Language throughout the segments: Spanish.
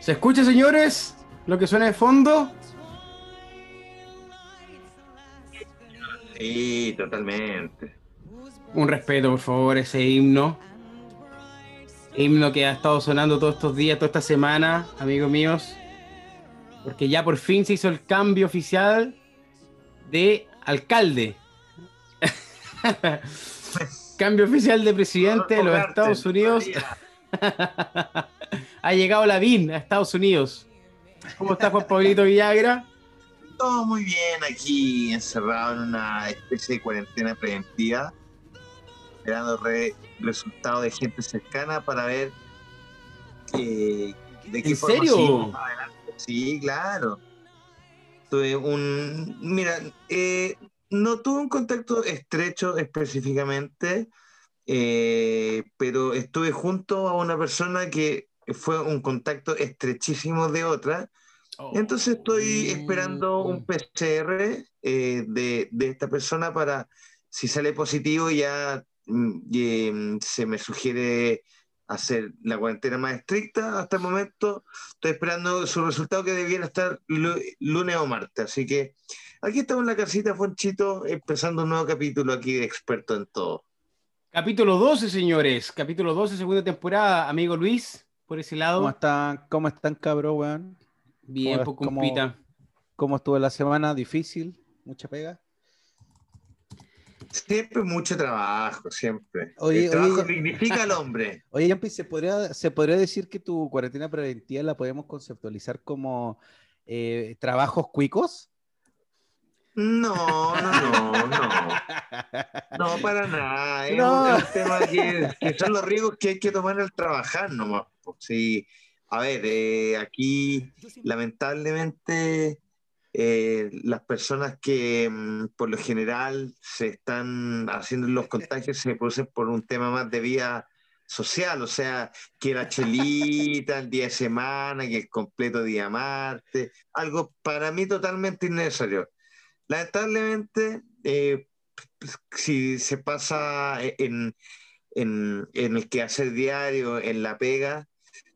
¿Se escucha, señores? Lo que suena de fondo. Sí, totalmente. Un respeto, por favor, ese himno. Himno que ha estado sonando todos estos días, toda esta semana, amigos míos. Porque ya por fin se hizo el cambio oficial de alcalde. cambio oficial de presidente de los Estados Unidos. ha llegado la BIN a Estados Unidos. ¿Cómo está Juan Pablito Villagra? Todo muy bien aquí, encerrado en una especie de cuarentena preventiva, esperando resultados de gente cercana para ver eh, de qué ¿En serio? Sí, claro. Tuve un. Mira, eh, no tuve un contacto estrecho específicamente, eh, pero estuve junto a una persona que fue un contacto estrechísimo de otra. Oh. Entonces estoy esperando un PCR eh, de, de, esta persona para, si sale positivo, ya mm, mm, se me sugiere hacer la cuarentena más estricta hasta el momento. Estoy esperando su resultado que debiera estar lunes o martes. Así que aquí estamos en la casita, Fonchito, empezando un nuevo capítulo aquí de Experto en Todo. Capítulo 12, señores. Capítulo 12, segunda temporada. Amigo Luis, por ese lado. ¿Cómo están, cómo están cabrón, weón? Bien, poco ¿Cómo, ¿Cómo estuvo la semana? ¿Difícil? ¿Mucha pega? Siempre mucho trabajo, siempre. el trabajo significa al hombre. Oye, Yampi, ¿se podría, ¿se podría decir que tu cuarentena preventiva la podemos conceptualizar como eh, trabajos cuicos? No, no, no, no. No, para nada. Es, un, tema que, son los riesgos que hay que tomar al trabajar nomás. Sí. A ver, eh, aquí lamentablemente eh, las personas que mm, por lo general se están haciendo los contagios se producen por un tema más de vía social, o sea, que la chelita, el día de semana, que el completo día martes, algo para mí totalmente innecesario. Lamentablemente, eh, si se pasa en, en, en el quehacer diario, en la pega,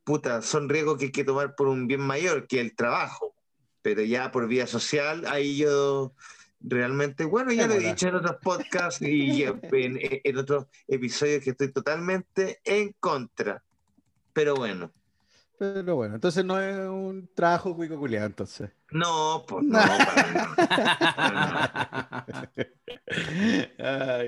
puta, son riesgos que hay que tomar por un bien mayor, que el trabajo pero ya por vía social, ahí yo realmente, bueno, ya lo he dicho en otros podcasts y en, otros episodios que estoy totalmente en contra. Pero bueno. Pero bueno, entonces no es un trabajo cuico culiado, entonces. No, pues no,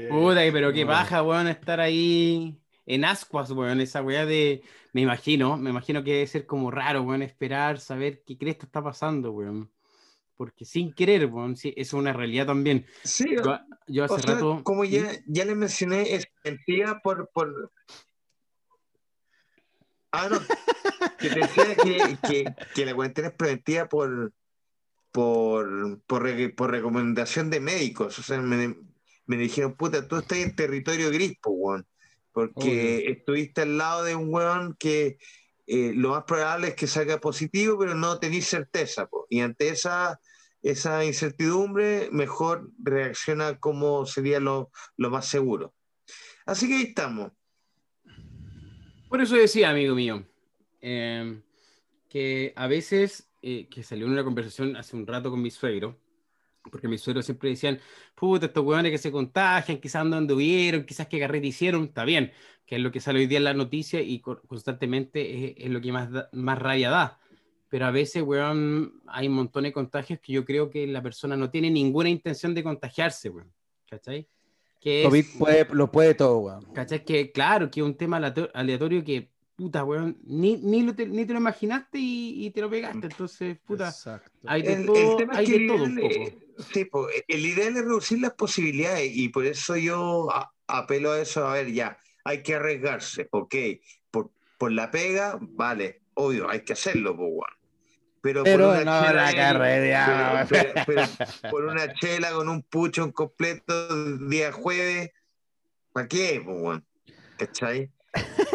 Puta, pero qué baja, weón, estar ahí en ascuas, weón, esa weá de, me imagino, me imagino que debe ser como raro, weón, esperar, saber qué crees que está pasando, weón. Porque sin querer, weón, sí, es una realidad también. Sí, yo, hace rato... Como ya, ya les mencioné, es mentira por, por... Ah, no. que decía que, que, que, la cuarentena es preventiva por, por, por, por recomendación de médicos. O sea, me, me dijeron, puta, tú estás en territorio gris, pues, weón porque estuviste al lado de un weón que eh, lo más probable es que salga positivo, pero no tenéis certeza. Y ante esa, esa incertidumbre, mejor reacciona como sería lo, lo, más seguro. Así que ahí estamos. Por eso decía, amigo mío, em, que a veces, eh, que salió en una conversación hace un rato con mi suegro, porque mis suegros siempre decían, puta, estos hueones que se contagian, quizás no anduvieron, quizás que carrete hicieron, está bien, que es lo que sale hoy día en la noticia y constantemente es, lo que más, más rabia da. Pero a veces, weón, hay un montón de contagios que yo creo que la persona no tiene ninguna intención de contagiarse, weón. ¿Cachai? Que COVID puede, lo puede todo, weón. ¿Cachai? Que claro, que es un tema aleatorio que puta, weón, ni, ni, te, ni te lo imaginaste y, y, te lo pegaste. Entonces, puta, hay de todo, hay de todo un poco. Sí, pues, el ideal es reducir las posibilidades y por eso yo apelo a eso, a ver, ya, hay que arriesgarse, ok, por, por la pega, vale, obvio, hay que hacerlo, pues, weón. Pero, pero, por una no chela, la carrera, pero, pero, por una chela con un pucho en completo día jueves, ¿para qué? ¿Cachai?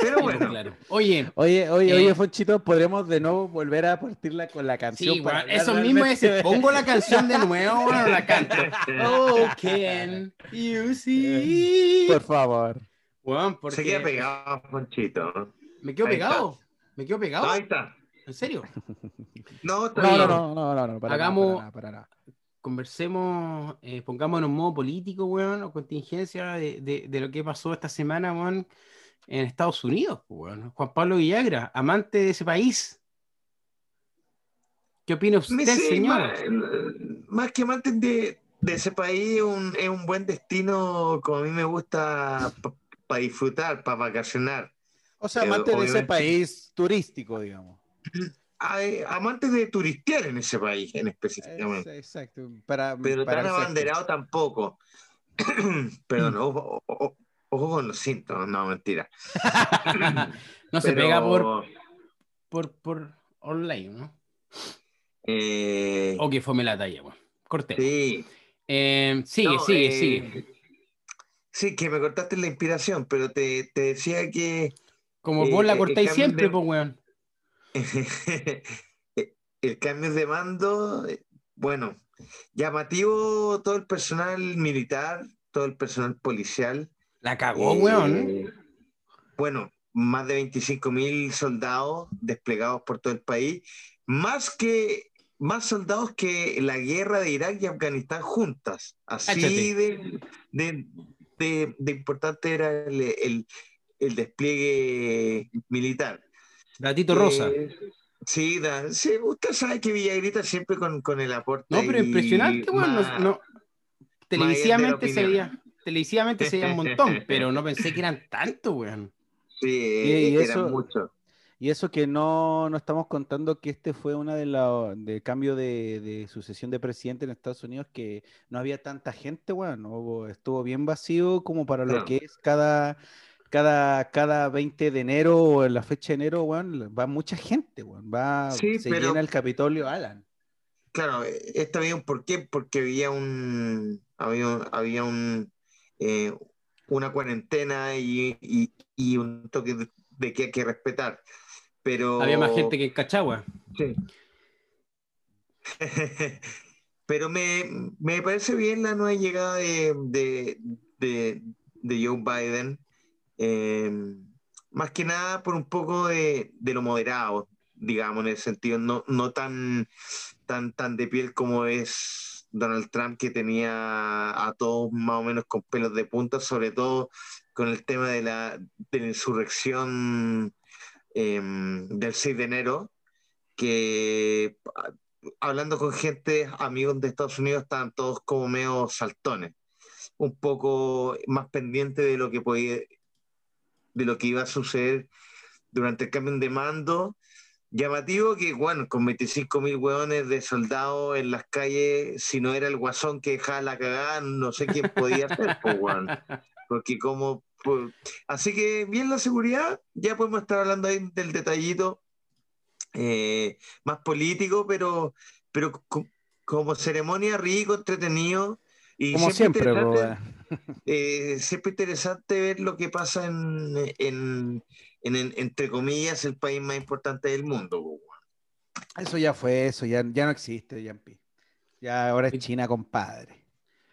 Pero bueno. Oye, oye, oye, oye, eh, Fonchito, podremos de nuevo volver a partirla con la canción. Sí, eso mismo es, pongo la canción de nuevo, bueno, la canto. Oh, can you see? Por favor. Weón, porque... Se queda pegado, Ponchito. ¿Me quedo Ahí pegado? ¿Me quedo pegado? Ahí está. ¿En serio? No, No, no, no, no, no, no, para nada, Hagamos- para nada, para nada. Conversemos, eh, pongámonos en modo político, weón, o contingencia de, de- de lo que pasó esta semana, weón, en Estados Unidos, pues, weón. Juan Pablo Villagra, amante de ese país. ¿Qué opina usted, sí, señor? Más, más que amante de, de ese país, un- es un buen destino, como a mí me gusta, para disfrutar, para vacacionar. O sea, Eh, amante de ese obviamente- país turístico, digamos. Hay amantes de turistear en ese país, en específicamente. Es- exacto. Para, Pero para tan sexo. abanderado tampoco. Perdón, ojo, ojo- ojo con los síntomas, no, mentira. No se Pero, pega por, por, por online, ¿no? eh, O que fome la talla, weón. Corté. sí, Eh, sigue, No, sigue, eh, sigue. Sí, que me cortaste la inspiración, pero te, te decía que Como eh, vos la eh, cortáis siempre, de- pues, weón. el cambio de mando, eh, bueno, llamativo todo el personal militar, todo el personal policial. La cagó, eh, weón. Bueno, más de 25 mil soldados desplegados por todo el país, más que más soldados que la guerra de Irak y Afganistán juntas. Así de, de, de- de importante era el, el- el despliegue militar. Gatito rosa. Eh, sí, da- sí, usted sabe que Villagrita siempre con, con el aporte. No, pero impresionante, weón. No, más- no. Televisivamente se veía, televisivamente se veía un montón, pero no pensé que eran tanto, weón. Sí, Y- y eran eso- muchos. Y eso que no, no estamos contando que este fue una de los de cambio de, de sucesión de presidente en Estados Unidos que no había tanta gente, bueno, estuvo bien vacío como para lo que es cada, cada, cada 20 de enero o en la fecha de enero, weón, va mucha gente, weón, va, Sí, se pero- llena el Capitolio Alan. Claro, eh, esto había un porqué, porque había un, había, un- había un, eh, una cuarentena y, y- y un toque de, de que hay que respetar. Pero Había más gente que en Cachagua. Sí. Pero me, me parece bien la nueva llegada de, de, de- de Joe Biden. Eh, más que nada por un poco de, de lo moderado, digamos, en el sentido no, no tan, tan, tan de piel como es Donald Trump, que tenía a todos más o menos con pelos de punta, sobre todo con el tema de la, de la insurrección eh, del 6 de enero, que ah, hablando con gente, amigos de Estados Unidos, estaban todos como medio saltones, un poco más pendientes de lo que podía, de lo que iba a suceder durante el cambio de mando. Llamativo que, bueno, con 25 mil hueones de soldados en las calles, si no era el guasón que dejaba la cagada, no sé quién podía ser, pues, weón. Porque como... pues, así que bien la seguridad, ya podemos estar hablando ahí del detallito eh, más político, pero, pero co- como ceremonia rico, entretenido. Y Como siempre, weón. Eh, siempre interesante ver lo que pasa en, en, en- en- entre comillas, el país más importante del mundo. Eso ya fue, eso ya, ya no existe, Yampi. Ya ahora es China, compadre.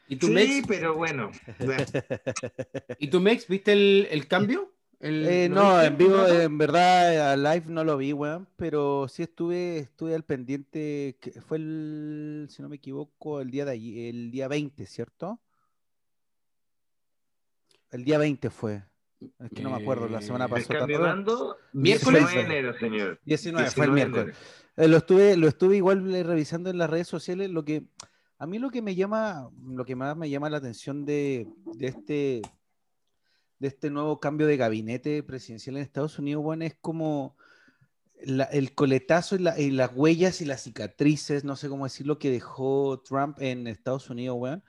¿Y tú, Sí, Mex? pero bueno. ¿Y tú, Mex, viste el, el cambio? El- Eh, ¿lo no, en vivo, en verdad, a live no lo vi, weón, pero sí estuve, estuve al pendiente, que fue el, si no me equivoco, el día de allí, el día 20, ¿cierto? El día 20 fue. Es que no me acuerdo, la semana pasada. mando, ¿Miércoles? 19 de enero, señor. 19, fue el 19 de miércoles. Eh, lo estuve, lo estuve igual eh, revisando en las redes sociales. Lo que a mí lo que me llama, lo que más me llama la atención de, de este de este nuevo cambio de gabinete presidencial en Estados Unidos, bueno, es como la- el coletazo y, la- y las huellas y las cicatrices, no sé cómo decirlo, que dejó Trump en Estados Unidos, weón.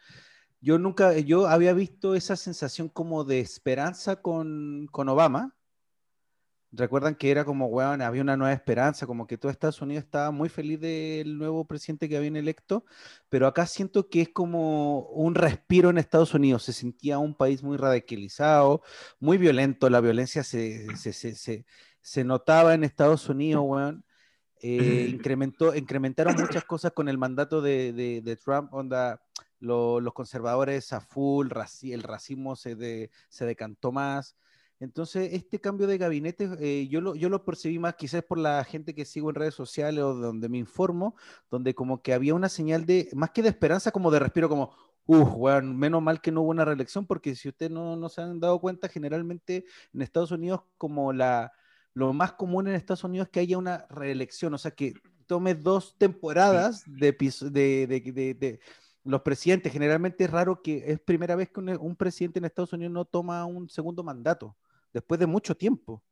Yo nunca, yo había visto esa sensación como de esperanza con, con Obama. Recuerdan que era como, weón, había una nueva esperanza, como que todo Estados Unidos estaba muy feliz del nuevo presidente que habían electo, pero acá siento que es como un respiro en Estados Unidos. Se sentía un país muy radicalizado, muy violento, la violencia se, se, se, se- se notaba en Estados Unidos, weón. Eh, incrementó, incrementaron muchas cosas con el mandato de, de- de Trump, onda, lo- los conservadores a full, raci- el racismo se, de- se decantó más. Entonces, este cambio de gabinete, eh, yo, lo, yo lo percibí más quizás por la gente que sigo en redes sociales o donde me informo, donde como que había una señal de, más que de esperanza, como de respiro, como, uff, bueno, menos mal que no hubo una reelección, porque si ustedes no, no se han dado cuenta, generalmente en Estados Unidos como la, lo más común en Estados Unidos es que haya una reelección, o sea, que tome dos temporadas de, de, de, de los presidentes. Generalmente es raro que es primera vez que un, presidente en Estados Unidos no toma un segundo mandato, después de mucho tiempo.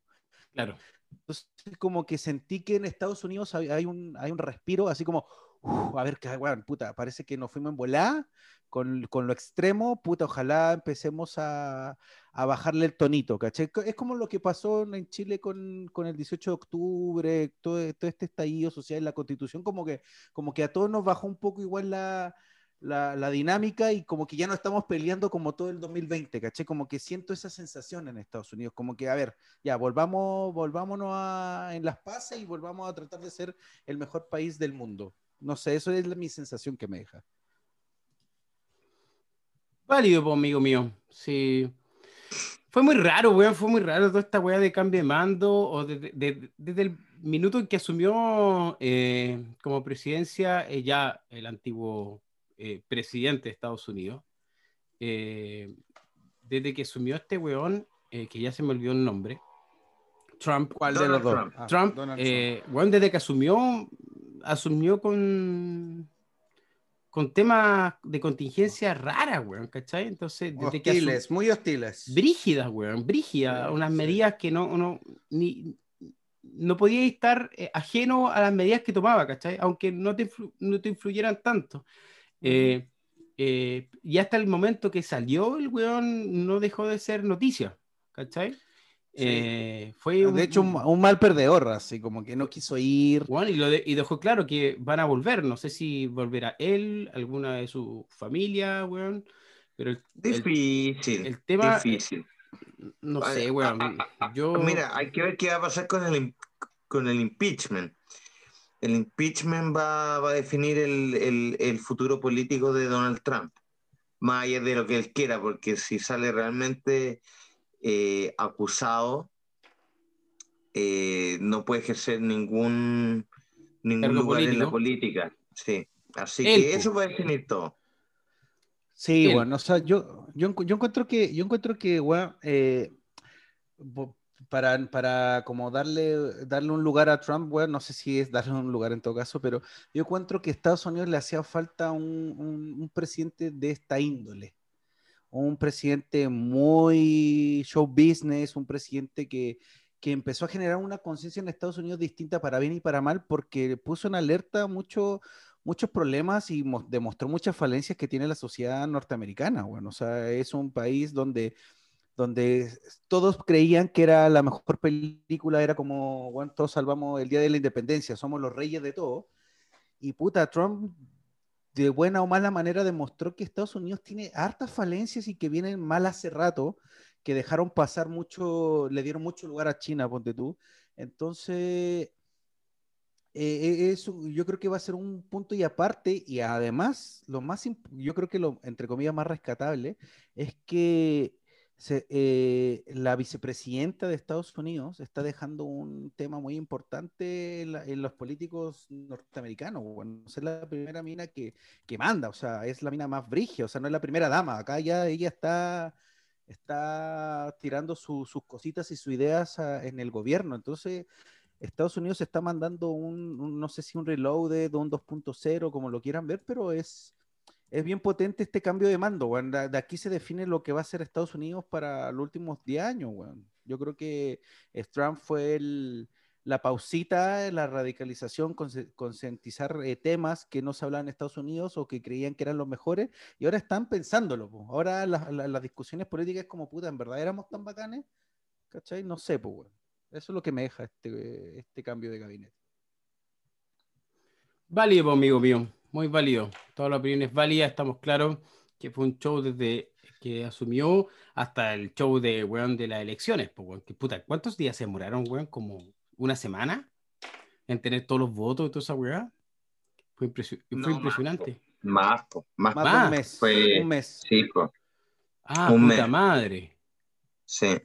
Claro. Entonces, como que sentí que en Estados Unidos hay, un, hay un respiro, así como, a ver, que, bueno, puta, parece que nos fuimos en volá con, con, lo extremo, puta, ojalá empecemos a, a, bajarle el tonito, ¿caché? Es como lo que pasó en Chile con, con el 18 de octubre, todo, todo este estallido social, la constitución, como que, como que a todos nos bajó un poco igual la, la, dinámica y como que ya no estamos peleando como todo el 2020, ¿caché? Como que siento esa sensación en Estados Unidos, como que, a ver, ya, volvamos, volvámonos a, en las paces y volvamos a tratar de ser el mejor país del mundo. No sé, eso es mi sensación que me deja. Válido, amigo mío. Sí. Fue muy raro, weón, fue muy raro toda esta weá de cambio de mando, o desde el minuto en que asumió eh, como presidencia eh, ya el antiguo eh, presidente de Estados Unidos, eh, desde que asumió este weón, eh, que ya se me olvidó el nombre, Trump. ¿Cuál de los dos? Trump, ah, weón, desde que asumió, asumió con con temas de contingencia raras, weón, ¿cachai? Entonces, desde hostiles, muy hostiles. Brígidas, weón, brígidas, unas medidas que no, no, ni, no podía estar ajeno a las medidas que tomaba, ¿cachai? Aunque no te, no te influyeran tanto. Eh, eh, y hasta el momento que salió el weón no dejó de ser noticia, ¿cachai? Eh, fue de hecho un, mal perdedor, así como que no quiso ir. Bueno, y, dejó claro que van a volver, no sé si volverá él, alguna de su familia, weón, pero el, difícil, el, tema, difícil. No sé, weón. Yo... Mira, hay que ver qué va a pasar con el, con el impeachment el impeachment va, a definir el, futuro político de Donald Trump, más allá de lo que él quiera, porque si sale realmente eh, acusado, eh, no puede ejercer ningún, ningún lugar en la política. Sí. Así que eso va a definir todo. Sí, bueno, o sea, yo, yo, yo encuentro que, yo encuentro que, bueno, eh, para, para como darle, darle un lugar a Trump, bueno, no sé si es darle un lugar en todo caso, pero yo encuentro que a Estados Unidos le hacía falta un, un, presidente de esta índole. Un presidente muy show business, un presidente que, que empezó a generar una conciencia en Estados Unidos distinta para bien y para mal, porque puso en alerta mucho, muchos problemas y demostró muchas falencias que tiene la sociedad norteamericana. Bueno, o sea, es un país donde donde todos creían que era la mejor película, era como, bueno, todos salvamos el Día de la Independencia, somos los reyes de todo. Y puta, Trump de buena o mala manera demostró que Estados Unidos tiene hartas falencias y que vienen mal hace rato, que dejaron pasar mucho, le dieron mucho lugar a China, ponte tú. Entonces, eh, eso yo creo que va a ser un punto y aparte, y además, lo más, yo creo que lo, entre comillas, más rescatable es que eh, la vicepresidenta de Estados Unidos está dejando un tema muy importante en, los políticos norteamericanos. Bueno, es la primera mina que, que, manda, o sea, es la mina más brigia, o sea, no es la primera dama. Acá ya ella está, está tirando sus cositas y sus ideas en el gobierno. Entonces, Estados Unidos está mandando un, no sé si un reload de un 2.0, como lo quieran ver, pero es es bien potente este cambio de mando, De aquí se define lo que va a ser Estados Unidos para los últimos 10 años, Yo creo que Trump fue la pausita, la radicalización, concientizar eh, temas que no se hablaban en Estados Unidos o que creían que eran los mejores y ahora están pensándolo. Ahora las discusiones políticas como puta, ¿en verdad éramos tan bacanes? ¿Cachai? No sé, pues, Eso es lo que me deja este, este cambio de gabinete. Válido, amigo mío muy válido. Toda la opinión es válida, estamos claros que fue un show desde que asumió hasta el show de, weón, de las elecciones. Pues, que, puta, ¿Cuántos días se demoraron, weón? ¿Como una semana? En tener todos los votos y toda esa weá. Fue, impresionante. Más, más, más, un mes. Fue, un mes. Sí, Ah, puta madre. Sí.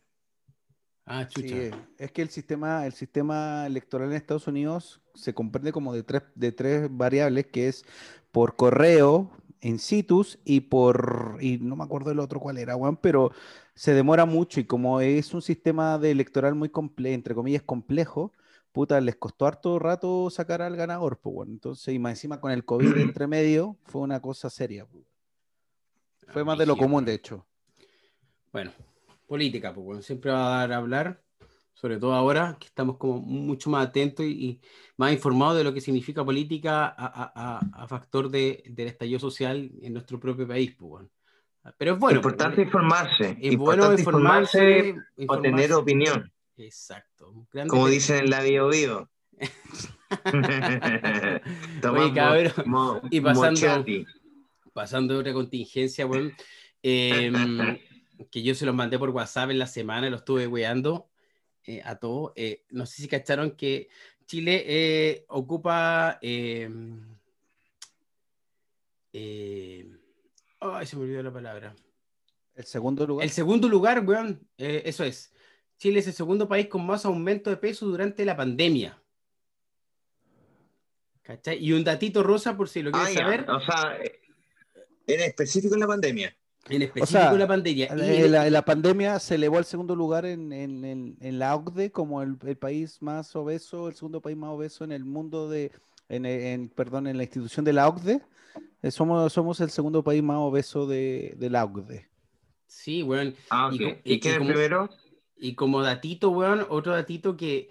Ah, chucha. Sí, es que el sistema, el sistema electoral en Estados Unidos se comprende como de tres, de tres variables, que es por correo, in situs y por, y no me acuerdo el otro cuál era, Juan, pero se demora mucho y como es un sistema de electoral muy complejo, entre comillas, complejo, puta, les costó harto rato sacar al ganador, pues bueno, entonces, y más encima con el COVID entre medio, fue una cosa seria. pues. Fue más de lo común, de hecho. Bueno, política, pues bueno, siempre va a dar a hablar, sobre todo ahora que estamos como mucho más atentos y, y más informados de lo que significa política a, a- a- factor de, del estallido social en nuestro propio país, pues bueno. Pero es bueno, pues, importante informarse. es bueno importante informarse, o tener informarse. opinión, Exacto. Grande como dicen en la bio bio. Oye, cabrón, mo- y pasando- mochati. pasando de otra contingencia, weón, em, que yo se los mandé por WhatsApp en la semana, lo estuve weando eh, a todos. Eh, no sé si cacharon que Chile eh, ocupa. em, eh, ay, se me olvidó la palabra. El segundo lugar. El segundo lugar, weón, eh, eso es. Chile es el segundo país con más aumento de peso durante la pandemia. ¿Cachai? Y un datito rosa, por si lo Ah, quieres ya, saber, O sea, en específico en la pandemia. En específico sea, la pandemia. En la, en la pandemia se elevó al segundo lugar en, en- en- en la OCDE como el, el país más obeso, el segundo país más obeso en el mundo de, en, en- perdón, en la institución de la OCDE. Eh, somos, somos el segundo país más obeso de, de la OCDE. Sí, weón. Ah, Y ok. co- ¿Y, y- y es como- primero? Y como datito, weón, otro datito que,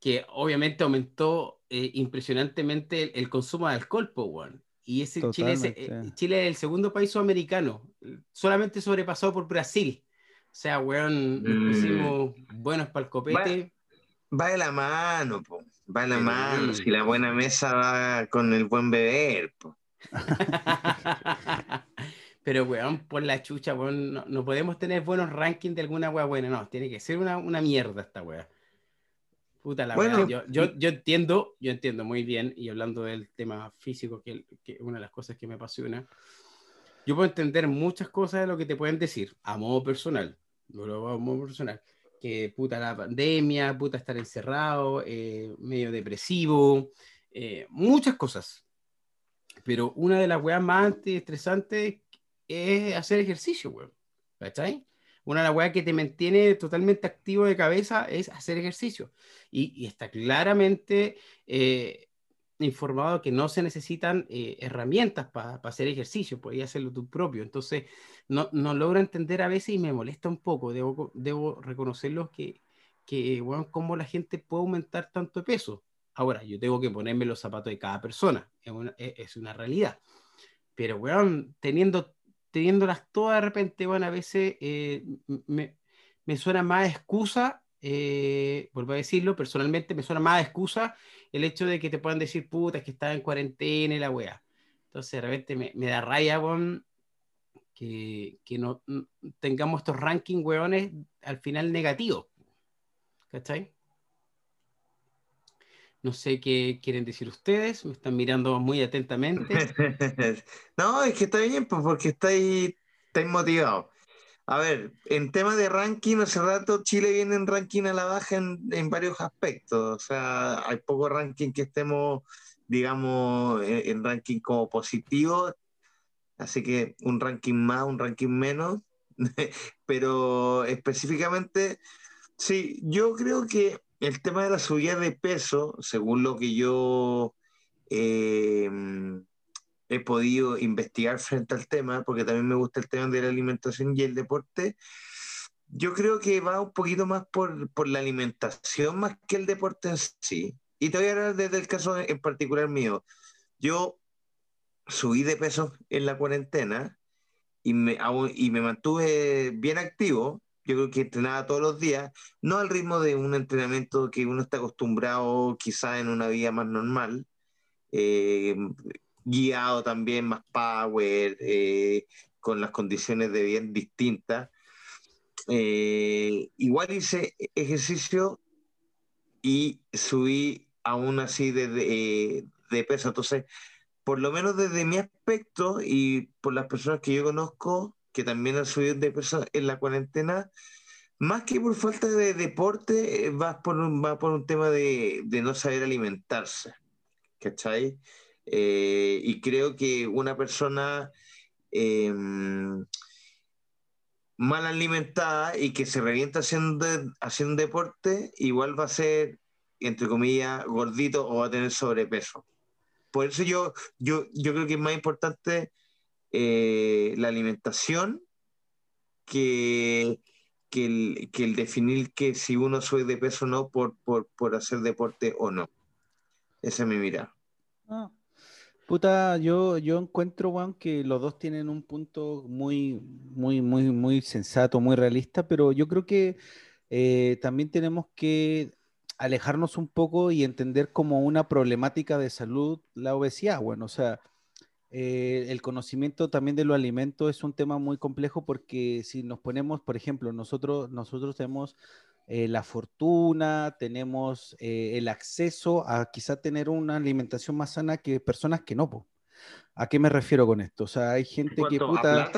que obviamente aumentó eh, impresionantemente el, el consumo de alcohol, po, weón. Y ese Chile es, eh. Chile es el segundo país sudamericano, solamente sobrepasado por Brasil. O sea, weón, nos Mm. pusimos buenos para el copete. Va de la mano, po. Va de la mano. Si la buena mesa va con el buen beber, po. Pero, weón, por la chucha, weón, no, no podemos tener buenos rankings de alguna weá buena, no, tiene que ser una, una mierda esta weá. Puta la Bueno. Yo, yo, yo entiendo, yo entiendo muy bien, y hablando del tema físico, que, es una de las cosas que me apasiona, yo puedo entender muchas cosas de lo que te pueden decir, a modo personal, a modo personal, que puta la pandemia, puta estar encerrado, eh, medio depresivo, eh, muchas cosas. Pero una de las weas más estresantes es hacer ejercicio, weón. ¿Cachai? Una de las weas que te mantiene totalmente activo de cabeza es hacer ejercicio. Y, y está claramente eh, informado que no se necesitan eh, herramientas para hacer ejercicio, podías hacerlo tú propio. Entonces, no, no logro entender a veces y me molesta un poco. Debo, debo reconocerlo que, que bueno, cómo la gente puede aumentar tanto de peso. Ahora, yo tengo que ponerme los zapatos de cada persona, es una, es una realidad. Pero, weón, teniendo, teniéndolas todas de repente, bueno, a veces eh, me, me suena más excusa, eh, vuelvo a decirlo, personalmente me suena más excusa el hecho de que te puedan decir, puta, es que estaba en cuarentena y la weá. Entonces, de repente me, me da raya, weón, que, que no tengamos estos rankings, weones, al final negativos. ¿Cachai? No sé qué quieren decir ustedes, me están mirando muy atentamente. no, es que está bien, pues, porque estáis, estáis motivados. A ver, en tema de ranking, hace rato Chile viene en ranking a la baja en, en varios aspectos. O sea, hay poco ranking que estemos, digamos, en, en ranking como positivo. Así que un ranking más, un ranking menos. Pero específicamente, sí, yo creo que el tema de la subida de peso, según lo que yo eh, he podido investigar frente al tema, porque también me gusta el tema de la alimentación y el deporte, yo creo que va un poquito más por, por la alimentación más que el deporte en sí. Y te voy a hablar desde el caso en particular mío. Yo subí de peso en la cuarentena y me, y me mantuve bien activo. Yo creo que entrenaba todos los días, no al ritmo de un entrenamiento que uno está acostumbrado quizá en una vida más normal, eh, guiado también más power, eh, con las condiciones de bien distintas. Eh, igual hice ejercicio y subí aún así de, de, de peso. Entonces, por lo menos desde mi aspecto y por las personas que yo conozco que también han subido de peso en la cuarentena, más que por falta de deporte, eh, va por un, va por un tema de, no saber alimentarse. ¿Cachai? Eh, y creo que una persona em, mal alimentada y que se revienta haciendo, haciendo deporte, igual va a ser, entre comillas, gordito o va a tener sobrepeso. Por eso yo, yo, yo creo que es más importante eh, la alimentación que, que, el, definir que si uno sube de peso o no por, por, por hacer deporte o no. Esa es mi mirada. Ah. Puta, yo, yo encuentro, Juan, que los dos tienen un punto muy, muy, muy, muy sensato, muy realista, pero yo creo que eh, también tenemos que alejarnos un poco y entender como una problemática de salud la obesidad, bueno, o sea, eh, el conocimiento también de los alimentos es un tema muy complejo porque si nos ponemos, por ejemplo, nosotros, nosotros tenemos eh, la fortuna, tenemos eh, el acceso a quizá tener una alimentación más sana que personas que no. ¿A qué me refiero con esto? O sea, hay gente que puta...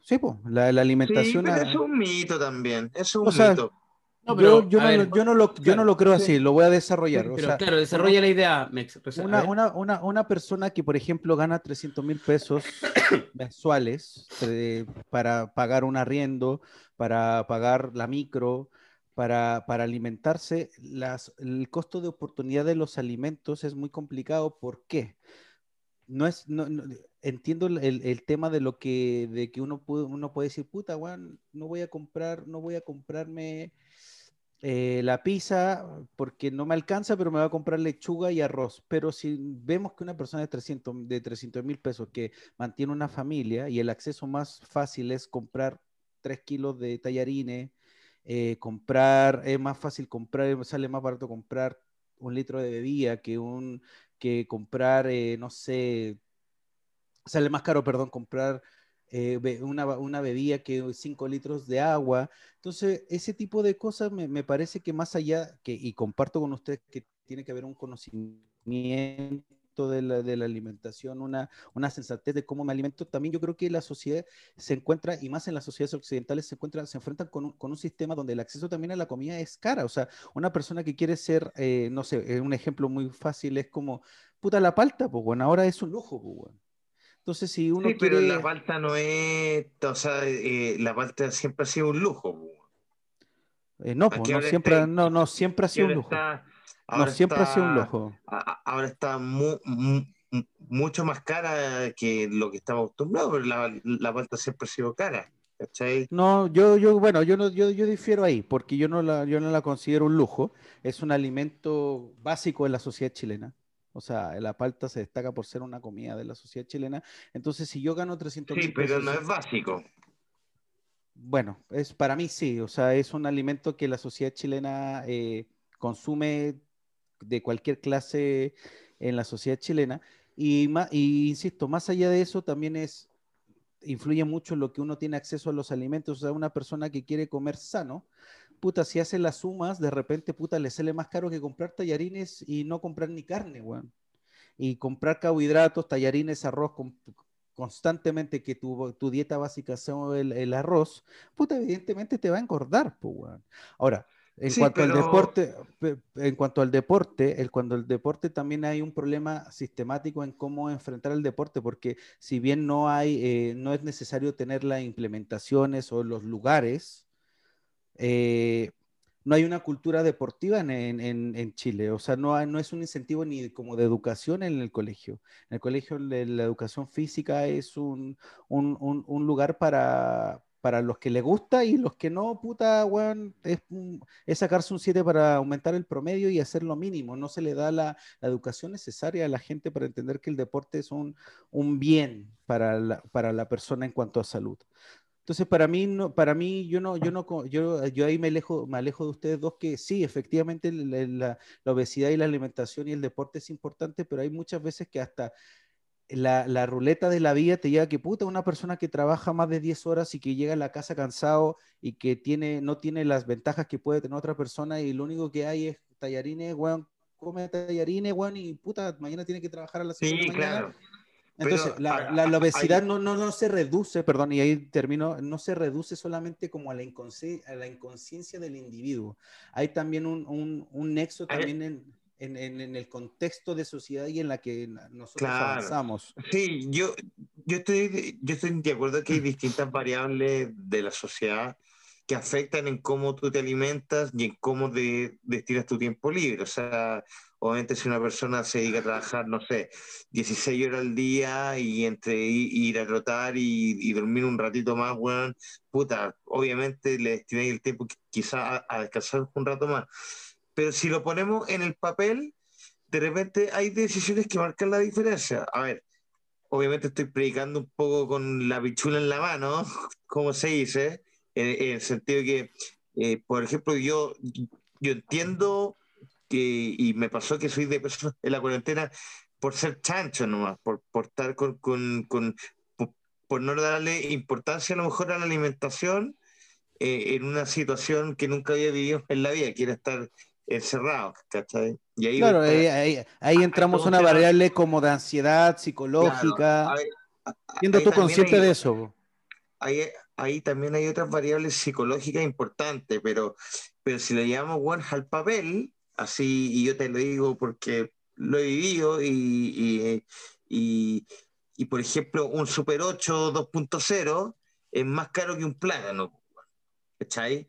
Sí, la, alimentación... Sí, pero es un mito también, es un mito. No, pero, yo, no, lo, creo así, lo voy a desarrollar. claro, desarrolla la idea, Una, persona que, por ejemplo, gana 300 mil pesos mensuales eh, para pagar un arriendo, para pagar la micro, para, alimentarse, las, el costo de oportunidad de los alimentos es muy complicado. ¿Por qué? No es, entiendo el, tema de lo que, de que uno, puede, uno puede decir, puta, Juan, no voy a comprar, no voy a comprarme eh, la pizza porque no me alcanza, pero me va a comprar lechuga y arroz. Pero si vemos que una persona de 300 de 300 mil pesos que mantiene una familia y el acceso más fácil es comprar 3 kilos de tallarines, eh, comprar, es más fácil comprar, sale más barato comprar un litro de bebida que, un, que comprar, eh, no sé, sale más caro, perdón, comprar eh, una, una, bebida que 5 litros de agua. Entonces, ese tipo de cosas me, me, parece que más allá, que, y comparto con usted que tiene que haber un conocimiento de la, de la, alimentación, una, una sensatez de cómo me alimento. También yo creo que la sociedad se encuentra, y más en las sociedades occidentales, se, encuentra, se enfrentan con un, con un sistema donde el acceso también a la comida es cara. O sea, una persona que quiere ser, eh, no sé, un ejemplo muy fácil es como, puta, la palta, pues bueno, ahora es un lujo, pues bueno. Entonces, si uno sí, quiere... pero la palta no es, o sea, eh, la palta siempre ha sido un lujo. Eh, no, pues, no, siempre, no, no, siempre ha sido un lujo. no, siempre ha sido un lujo. Ahora está mucho más cara que lo que estaba acostumbrado, pero la, la palta siempre ha sido cara. ¿cachai? No, yo, yo, bueno, yo no, yo, yo difiero ahí, porque yo no la, yo no la considero un lujo. Es un alimento básico en la sociedad chilena. O sea, la palta se destaca por ser una comida de la sociedad chilena. Entonces, si yo gano 300 Sí, pero no es básico. Bueno, es para mí sí. O sea, es un alimento que la sociedad chilena eh, consume de cualquier clase en la sociedad chilena. Y, y insisto, más allá de eso, también es influye mucho en lo que uno tiene acceso a los alimentos. O sea, una persona que quiere comer sano, puta, si hace las sumas, de repente, puta, le sale más caro que comprar tallarines y no comprar ni carne, weón. Y comprar carbohidratos, tallarines, arroz constantemente, que tu, tu, dieta básica sea el, arroz, puta, evidentemente te va a engordar, pues, weón. Ahora, en cuanto al deporte, en cuanto al deporte, el, cuando el deporte también hay un problema sistemático en cómo enfrentar el deporte, porque si bien no hay, eh, no es necesario tener las implementaciones o los lugares, eh, no hay una cultura deportiva en, Chile, o sea, no, es un incentivo ni como de educación en el colegio. En el colegio la educación física es un, lugar para, los que le gusta y los que no, puta, weón, es, sacarse un 7 para aumentar el promedio y hacer lo mínimo. No se le da la, educación necesaria a la gente para entender que el deporte es un, bien para la persona en cuanto a salud. Entonces, para mí, no, para mí yo no, yo no, yo, yo ahí me alejo, me alejo de ustedes dos que sí, efectivamente la, obesidad y la alimentación y el deporte es importante, pero hay muchas veces que hasta la, ruleta de la vida te lleva que puta, una persona que trabaja más de 10 horas y que llega a la casa cansado y que tiene, no tiene las ventajas que puede tener otra persona y lo único que hay es tallarines, weón, come tallarines, weón, y puta, mañana tiene que trabajar a las 6 de la mañana. Entonces, la, obesidad no, no, no, se reduce, perdón, y ahí termino, no se reduce solamente como a la, a la inconsciencia del individuo. Hay también un, un, un nexo también en, en, en, el contexto de sociedad y en la que nosotros avanzamos. Sí, yo, yo, estoy, yo estoy de acuerdo que hay distintas variables de la sociedad que afectan en cómo tú te alimentas y en cómo de, destinas tu tiempo libre. O sea, obviamente si una persona se dedica a trabajar, no sé, 16 horas al día y entre ir a trotar y, dormir un ratito más, bueno, puta, obviamente le destináis el tiempo quizás a, a descansar un rato más. Pero si lo ponemos en el papel, de repente hay decisiones que marcan la diferencia. A ver, obviamente estoy predicando un poco con la pichula en la mano, como se dice, en, el sentido que, eh, por ejemplo, yo, yo entiendo que, y me pasó que soy de personas en la cuarentena por ser chancho nomás, por, por estar con, con, con por, no darle importancia a lo mejor a la alimentación eh, en una situación que nunca había vivido en la vida, quiero estar encerrado, ¿cachai? Y ahí claro, ahí, ahí, entramos una variable como de ansiedad psicológica. siendo tú consciente de eso. Ahí, ahí también hay otras variables psicológicas importantes, pero, pero si le llamamos one al papel, así, y yo te lo digo porque lo he vivido, y, y, y, por ejemplo, un Super 8 2.0 es más caro que un plátano, ¿cachai?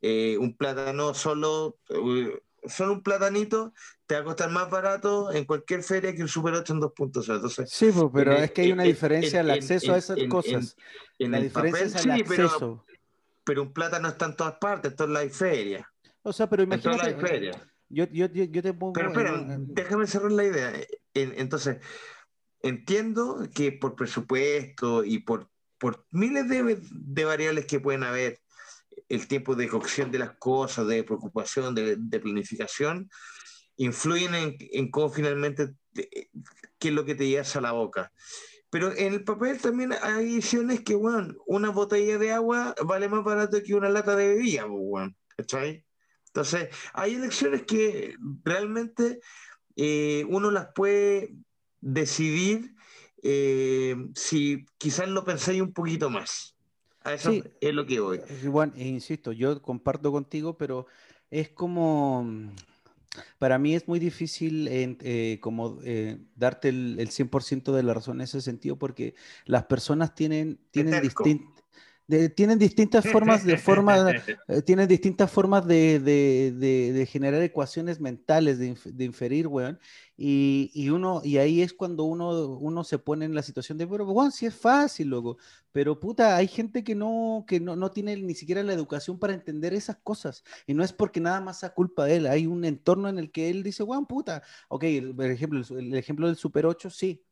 Eh, un plátano solo, eh, solo un platanito te va a costar más barato en cualquier feria que un Super 8 en 2.0. Sí, pues, pero es que hay una diferencia en, el acceso a esas cosas. la diferencia es el acceso. Pero, un plátano está en todas partes, en la feria. O sea, pero imagínate. Yo, yo, yo, te pongo. Pero espera, déjame cerrar la idea. Entonces, entiendo que por presupuesto y por, por miles de, de variables que pueden haber, el tiempo de cocción de las cosas, de preocupación, de, planificación, influyen en, cómo finalmente, qué es lo que te llevas a la boca. Pero en el papel también hay ediciones que, bueno, una botella de agua vale más barato que una lata de bebida, bueno, ¿cachai? Entonces, hay elecciones que realmente eh, uno las puede decidir eh, si quizás lo pensáis un poquito más. A eso es lo que voy. Igual, e insisto, yo comparto contigo, pero es como, para mí es muy difícil eh, como eh, darte el, el 100% de la razón en ese sentido, porque las personas tienen, tienen distintas tienen distintas formas de forma, eh, tienen distintas formas de, de, de, generar ecuaciones mentales, de, inferir, weón. Y, y, uno, y ahí es cuando uno, uno se pone en la situación de, pero weón, sí es fácil, loco. Pero puta, hay gente que no, que no, no tiene ni siquiera la educación para entender esas cosas. Y no es porque nada más sea culpa de él. Hay un entorno en el que él dice, weón, puta. Ok, el, ejemplo, el ejemplo del Super 8, sí.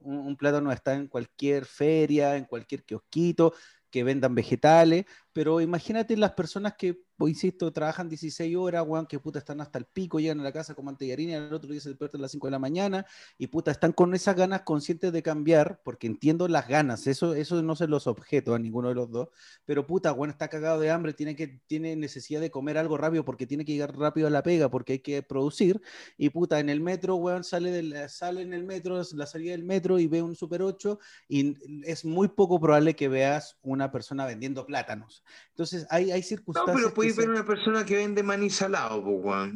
Un, un plátano está en cualquier feria, en cualquier kiosquito, que vendan vegetales, pero imagínate las personas que pues, insisto, trabajan 16 horas, weón, que puta están hasta el pico, llegan a la casa con mantellarina al otro día se despiertan a las 5 de la mañana y puta están con esas ganas conscientes de cambiar, porque entiendo las ganas, eso, eso no se los objeto a ninguno de los dos, pero puta, weón, está cagado de hambre, tiene, que, tiene necesidad de comer algo rápido porque tiene que llegar rápido a la pega, porque hay que producir, y puta, en el metro, weón, sale, del, sale en el metro, la salida del metro y ve un Super 8 y es muy poco probable que veas una persona vendiendo plátanos. Entonces, hay, hay circunstancias ver una persona que vende maní salado,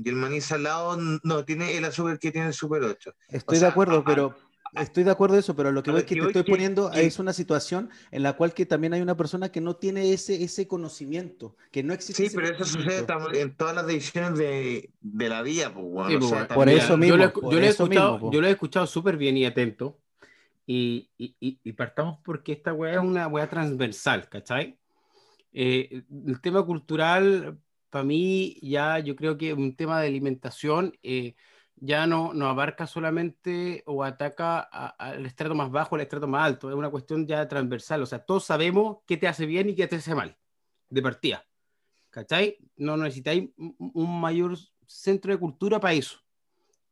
y el maní salado no tiene el azúcar que tiene el Super 8. Estoy de acuerdo, pero estoy de acuerdo eso, pero lo que, voy, que te estoy poniendo es una situación en la cual que también hay una persona que no tiene ese, ese conocimiento, que no existe. Sí, pero eso sucede en todas las decisiones de, de la vida, por eso mismo. Yo lo, he escuchado, yo lo he escuchado súper bien y atento. Y, y, y, partamos porque esta weá es una weá transversal, ¿cachai? Eh, el tema cultural, para mí, ya yo creo que un tema de alimentación eh, ya no, no abarca solamente o ataca al estrato más bajo, al estrato más alto, es una cuestión ya transversal, o sea, todos sabemos qué te hace bien y qué te hace mal, de partida. ¿Cachai? No necesitáis un mayor centro de cultura para eso.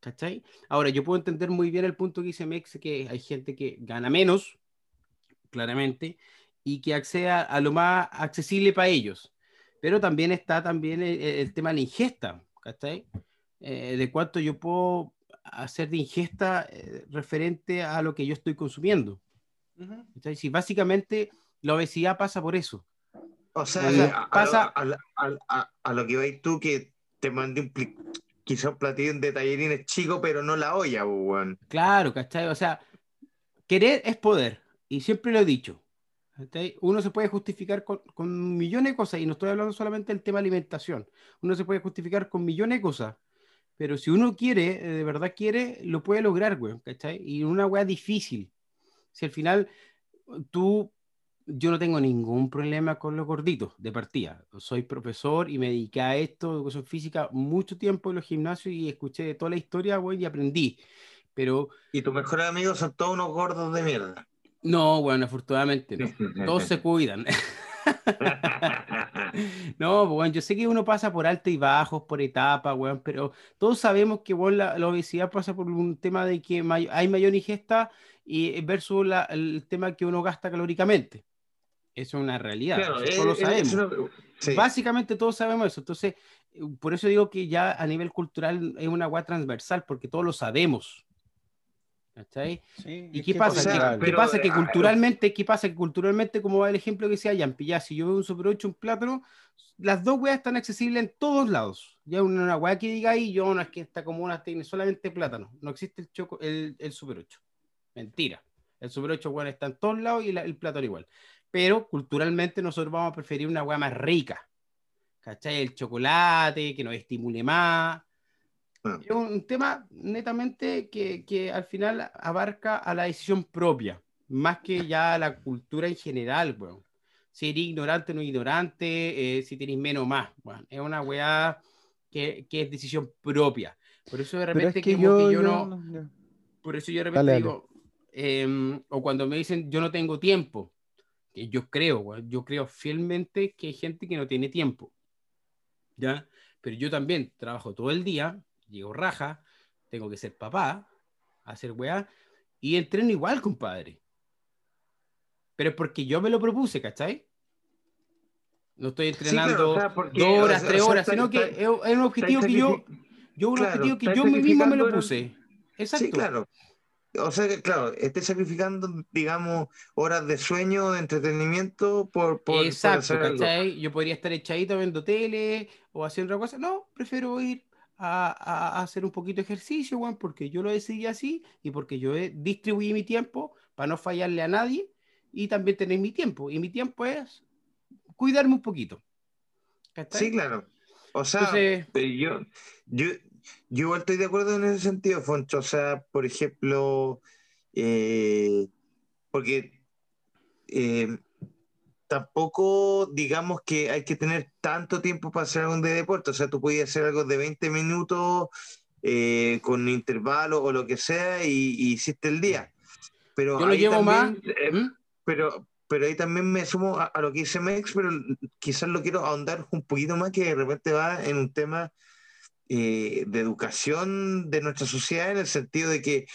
¿Cachai? Ahora, yo puedo entender muy bien el punto que dice Mex, que hay gente que gana menos, claramente, y que acceda a lo más accesible para ellos. Pero también está también el, tema de la ingesta, ¿cachai? Eh, de cuánto yo puedo hacer de ingesta eh, referente a lo que yo estoy consumiendo. Si básicamente la obesidad pasa por eso. O sea, pasa... A, lo que vais tú que te mandé un quizá un platillo de tallerines chico, pero no la olla, Juan. Claro, ¿cachai? O sea, querer es poder, y siempre lo he dicho. Uno se puede justificar con, millones de cosas, y no estoy hablando solamente del tema alimentación. Uno se puede justificar con millones de cosas, pero si uno quiere, de verdad quiere, lo puede lograr, güey, ¿cachai? Y una weá difícil. Si al final tú, yo no tengo ningún problema con los gorditos de partida. Soy profesor y me dediqué a esto, educación física, mucho tiempo en los gimnasios y escuché toda la historia, güey, y aprendí. Pero... Y tus mejores amigos son todos unos gordos de mierda. No, bueno, afortunadamente no. Todos se cuidan. no, bueno, yo sé que uno pasa por altos y bajos, por etapas, weón, pero todos sabemos que bueno, la, obesidad pasa por un tema de que hay mayor ingesta y versus el tema que uno gasta calóricamente. Eso es una realidad, eso lo sabemos. Básicamente todos sabemos eso. Entonces, por eso digo que ya a nivel cultural es una agua transversal, porque todos lo sabemos. ¿Cachai? ¿Y qué pasa? ¿Qué, pasa? Que culturalmente, ¿qué pasa? Que culturalmente, como va el ejemplo que decía Jan, ya si yo veo un Super 8, un plátano, las dos weas están accesibles en todos lados. Ya una, una wea que diga ahí, yo no es que esta comuna tiene solamente plátano, no existe el, choco, el, el Super 8. Mentira. El Super 8 bueno, está en todos lados y el plátano igual. Pero culturalmente nosotros vamos a preferir una wea más rica. ¿Cachai? El chocolate, que nos estimule más Ah. Es un tema netamente que, que, al final abarca a la decisión propia, más que ya a la cultura en general, bueno. Si eres ignorante o no ignorante, eh, si tenéis menos o más. Bueno, es una weá que, que, es decisión propia. Por eso de repente que yo, yo, no, Por eso yo de repente digo, em, o cuando me dicen yo no tengo tiempo, que yo creo, yo creo fielmente que hay gente que no tiene tiempo. ¿Ya? Pero yo también trabajo todo el día, llego raja, tengo que ser papá, hacer weá, y entreno igual, compadre. Pero es porque yo me lo propuse, ¿cachai? No estoy entrenando dos horas, tres horas, sino que es, un objetivo que yo, yo un objetivo que yo mismo me lo puse. Exacto. Sí, claro. O sea que, claro, estoy sacrificando, digamos, horas de sueño, de entretenimiento por. por Exacto, ¿cachai? Yo podría estar echadito viendo tele o haciendo otra cosa. No, prefiero ir a, hacer un poquito de ejercicio, Juan, porque yo lo decidí así y porque yo distribuí mi tiempo para no fallarle a nadie y también tener mi tiempo. Y mi tiempo es cuidarme un poquito. Sí, claro. O sea, eh, yo, yo, yo estoy de acuerdo en ese sentido, Foncho. O sea, por ejemplo, eh, porque eh, tampoco digamos que hay que tener tanto tiempo para hacer algo de deporte. O sea, tú podías hacer algo de 20 minutos eh, con intervalo o lo que sea y, hiciste el día. Pero Yo lo llevo más. Eh, ¿Mm? pero, pero ahí también me sumo a, lo que dice Mex, pero quizás lo quiero ahondar un poquito más, que de repente va en un tema eh, de educación de nuestra sociedad, en el sentido de que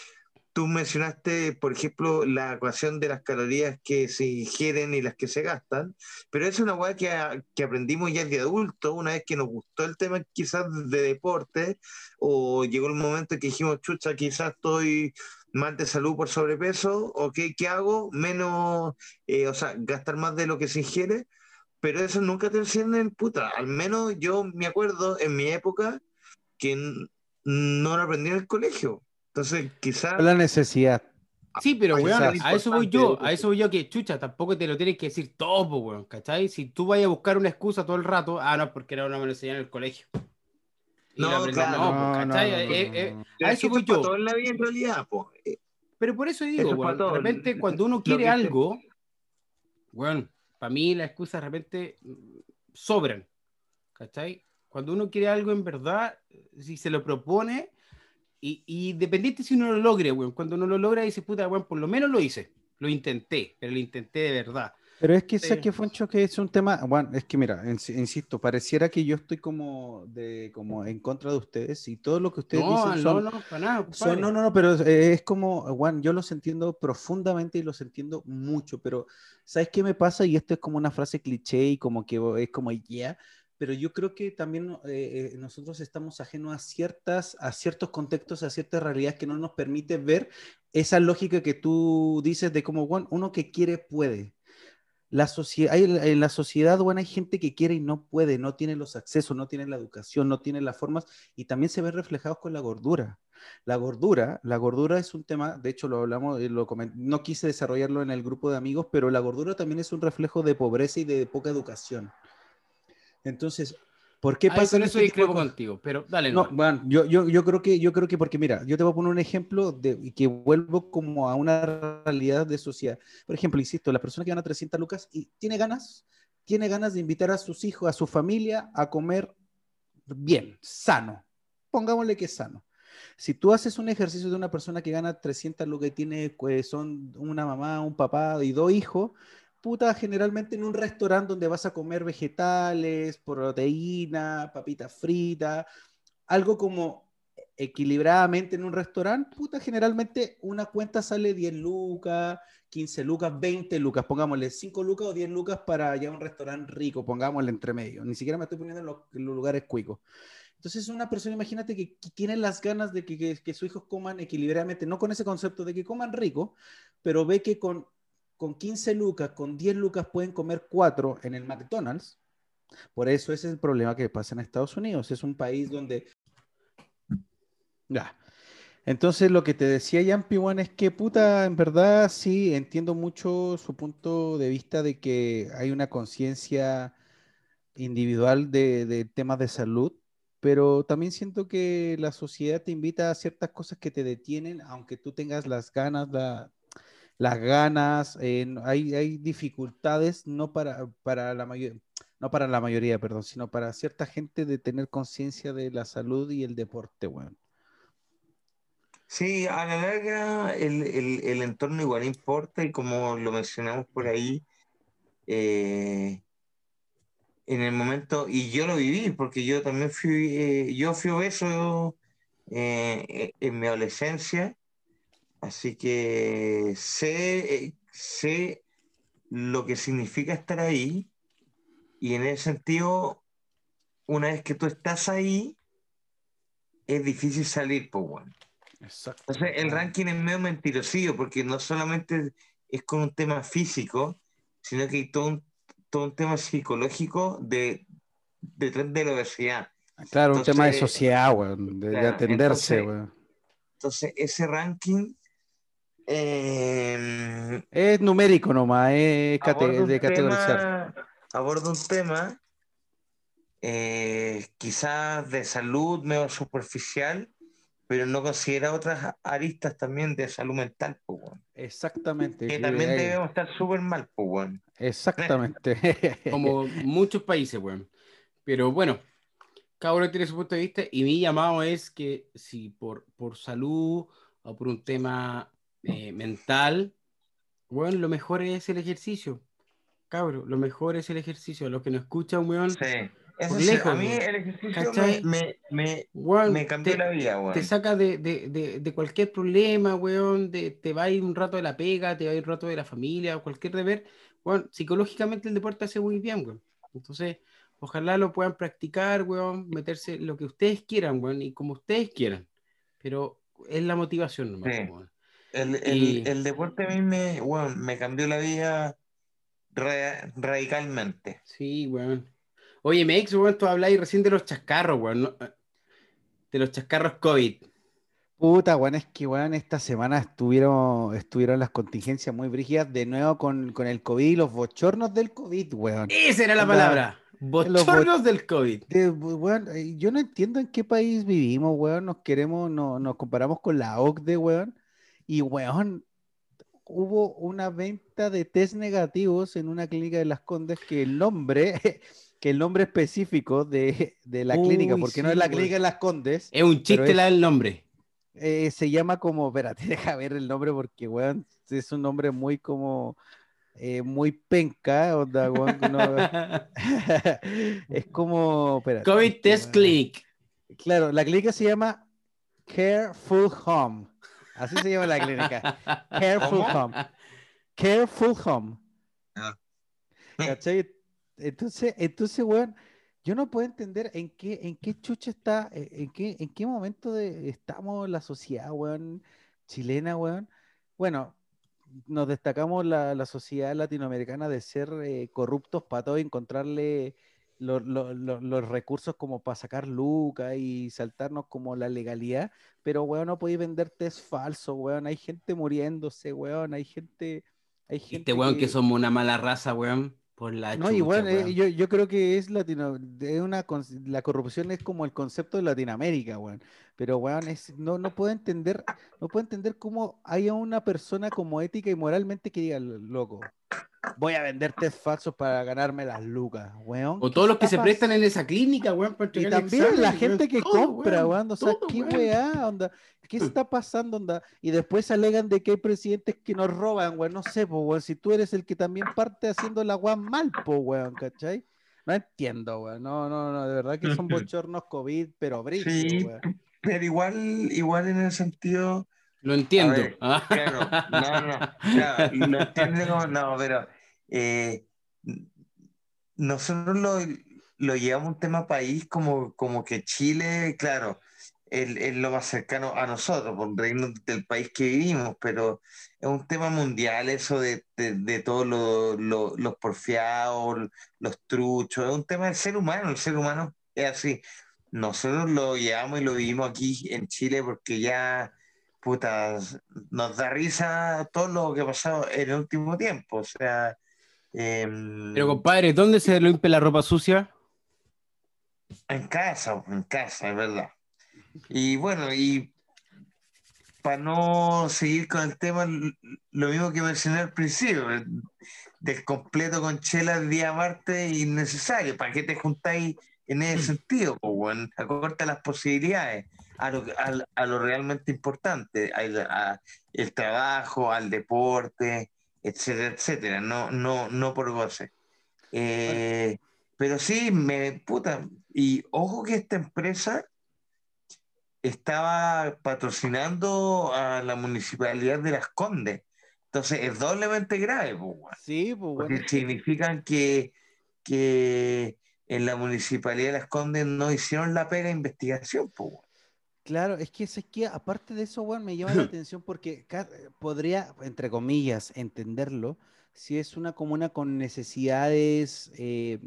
Tú mencionaste, por ejemplo, la ecuación de las calorías que se ingieren y las que se gastan, pero es una hueá que, que, aprendimos ya de adulto, una vez que nos gustó el tema quizás de deporte, o llegó el momento en que dijimos, chucha, quizás estoy mal de salud por sobrepeso, o ¿qué, hago? Menos, eh, o sea, gastar más de lo que se ingiere, pero eso nunca te enseñan en puta. Al menos yo me acuerdo en mi época que no lo aprendí en el colegio entonces, quizás. La necesidad. Sí, pero weón, a eso voy yo, a eso voy yo que chucha, tampoco te lo tienes que decir todo, weón, ¿cachai? Si tú vayas a buscar una excusa todo el rato, ah, no, porque era una me lo en el colegio. no, claro, no, pues, ¿cachai? Eh, eh, a eso voy yo. Todo en la vida en realidad, pues. Pero por eso digo, weón, de repente cuando uno quiere algo, bueno, para mí las excusas de repente sobran, ¿cachai? Cuando uno quiere algo en verdad, si se lo propone, y, y dependiente si uno lo logre, weón. Cuando uno lo logra, dice, puta, weón, por lo menos lo hice. Lo intenté, pero lo intenté de verdad. Pero es que sé que Foncho que es un tema, bueno, es que mira, insisto, pareciera que yo estoy como de como en contra de ustedes y todo lo que ustedes dicen son, no, no, para nada, no, no, no, pero es como, Juan, yo los entiendo profundamente y los entiendo mucho, pero ¿sabes qué me pasa? Y esto es como una frase cliché y como que es como, yeah, pero yo creo que también eh, eh, nosotros estamos ajenos a, ciertas, a ciertos contextos, a ciertas realidades que no nos permite ver esa lógica que tú dices de cómo uno que quiere puede. La sociedad, en la sociedad, bueno, hay gente que quiere y no puede, no tiene los accesos, no tiene la educación, no tiene las formas y también se ve reflejados con la gordura. La gordura, la gordura es un tema, de hecho lo hablamos, eh, lo no quise desarrollarlo en el grupo de amigos, pero la gordura también es un reflejo de pobreza y de poca educación. Entonces, ¿por qué pasa eso? Este discrepo contigo, pero dale. No, bueno, yo, yo, yo, creo que, yo creo que porque, mira, yo te voy a poner un ejemplo de que vuelvo como a una realidad de sociedad. Por ejemplo, insisto, la persona que gana 300 lucas y tiene ganas, tiene ganas de invitar a sus hijos, a su familia a comer bien, sano. Pongámosle que es sano. Si tú haces un ejercicio de una persona que gana 300 lucas y tiene, pues, son una mamá, un papá y dos hijos, puta, generalmente en un restaurante donde vas a comer vegetales, proteína, papita frita, algo como equilibradamente en un restaurante, puta, generalmente una cuenta sale 10 lucas, 15 lucas, 20 lucas, pongámosle 5 lucas o 10 lucas para ya un restaurante rico, pongámosle entre medio. Ni siquiera me estoy poniendo en los, lugares cuicos. Entonces, una persona, imagínate que, tiene las ganas de que, que, que sus hijos coman equilibradamente, no con ese concepto de que coman rico, pero ve que con con 15 lucas, con 10 lucas pueden comer 4 en el McDonald's. Por eso ese es el problema que pasa en Estados Unidos. Es un país donde... Ya. Entonces lo que te decía Yampi One es que puta, en verdad sí, entiendo mucho su punto de vista de que hay una conciencia individual de, de, temas de salud, pero también siento que la sociedad te invita a ciertas cosas que te detienen, aunque tú tengas las ganas, la, las ganas, eh, hay, hay, dificultades no para, para la mayoría, no para la mayoría, perdón, sino para cierta gente de tener conciencia de la salud y el deporte, bueno. Sí, a la larga el, el, entorno igual importa y como lo mencionamos por ahí, eh, en el momento, y yo lo viví porque yo también fui, eh, yo fui obeso en mi adolescencia Así que sé, sé lo que significa estar ahí y en ese sentido, una vez que tú estás ahí, es difícil salir, pues bueno. Entonces el ranking es medio mentirosillo porque no solamente es con un tema físico, sino que hay todo un, todo un tema psicológico de, detrás de la obesidad. Claro, un tema de sociedad, de, atenderse, entonces, entonces, ese ranking Em, es numérico nomás, es de categorizar. abordo un tema eh, quizás de salud medio superficial, pero no considera otras aristas también de salud mental. Pues, Exactamente. Que también debemos estar súper mal. Pues, Exactamente. Como muchos países, bueno. Pero bueno, cada uno tiene su punto de vista y mi llamado es que si por, por salud o por un tema eh, mental, bueno, lo mejor es el ejercicio. Cabro, lo mejor es el ejercicio. Los que no escuchan, weón. Sí. lejos, a mí el ejercicio me, me, me, cambió te, la vida, weón. Te saca de, de, de, de, cualquier problema, weón. De, te va a ir un rato de la pega, te va a ir un rato de la familia, o cualquier deber. Bueno, psicológicamente el deporte hace muy bien, weón. Entonces, ojalá lo puedan practicar, weón. Meterse lo que ustedes quieran, weón, y como ustedes quieran. Pero es la motivación nomás, weón. El, deporte a mí me, me cambió la vida radicalmente. Sí, weón. Oye, Mex, weón, tú habláis recién de los chascarros, weón. De los chascarros COVID. Puta, weón, es que, weón, esta semana estuvieron, estuvieron las contingencias muy brígidas de nuevo con, el COVID y los bochornos del COVID, weón. Esa era la palabra. Bochornos del COVID. Eh, yo no entiendo en qué país vivimos, weón. Nos queremos, no, nos comparamos con la OCDE, weón y, weón, hubo una venta de test negativos en una clínica de Las Condes que el nombre, que el nombre específico de, la clínica, porque no es la clínica de Las Condes. Es un chiste la del nombre. Eh, se llama como, espérate, deja ver el nombre porque, weón, es un nombre muy como... Eh, muy penca, onda, weón, es como. COVID Test Clinic. Claro, la clínica se llama Careful Home. Así se llama la clínica. Careful Home. Careful Home. Ah. ¿Cachai? Entonces, entonces, weón, yo no puedo entender en qué, en qué chucha está, eh, en qué, en qué momento de, estamos la sociedad, weón, chilena, weón. Bueno, nos destacamos la, la sociedad latinoamericana de ser eh, corruptos para todo y encontrarle los recursos como para sacar lucas y saltarnos como la legalidad, pero weón, no podéis vender test falso, weón. Hay gente muriéndose, weón. Hay gente. Hay gente este weón que... somos una mala raza, weón. Por la no, igual, eh, yo, yo, creo que es latino, es una, la corrupción es como el concepto de Latinoamérica, weón. Pero, weón, es, no, no puedo entender, no puedo entender cómo haya una persona como ética y moralmente que diga, loco, voy a vender test falsos para ganarme las lucas, weón. O todos los que se prestan en esa clínica, weón. y también la gente que compra, weón. O sea, ¿qué weá, onda? ¿Qué está pasando, onda? Y después alegan de que hay presidentes que nos roban, weón. No sé, po, weón. Si tú eres el que también parte haciendo la weón mal, po, weón, ¿cachai? No entiendo, weón. No, no, no. De verdad que son bochornos COVID, pero brillo, sí, Pero igual, igual en el sentido... Lo entiendo. Ah. claro, no, no, lo entiendo, no, pero eh, nosotros lo, lo, llevamos un tema país como, como que Chile, claro, es, lo más cercano a nosotros, por reino del país que vivimos, pero es un tema mundial eso de, de, todos los porfiados, los truchos, es un tema del ser humano, el ser humano es así. Nosotros lo llevamos y lo vivimos aquí en Chile porque ya, putas, nos da risa todo lo que ha pasado en el último tiempo, o sea Em, Pero compadre, ¿dónde se limpia la ropa sucia? En casa, en casa, es verdad. Y bueno, y para no seguir con el tema, lo mismo que mencioné al principio, del completo con chela el día martes innecesario. ¿Para qué te juntáis en ese sentido? Pues bueno, acorta las posibilidades a lo, a, lo realmente importante, al el trabajo, al deporte, etcétera, etcétera, no, no, no por goce. Eh, pero sí, me puta, y ojo que esta empresa estaba patrocinando a la municipalidad de Las Condes. Entonces es doblemente grave, pues, Sí, pues, Porque significan que, que en la municipalidad de Las Condes no hicieron la pega de investigación, pues. Claro, es que, es que aparte de eso, weón, me llama la atención porque podría, entre comillas, entenderlo si es una comuna con necesidades, eh,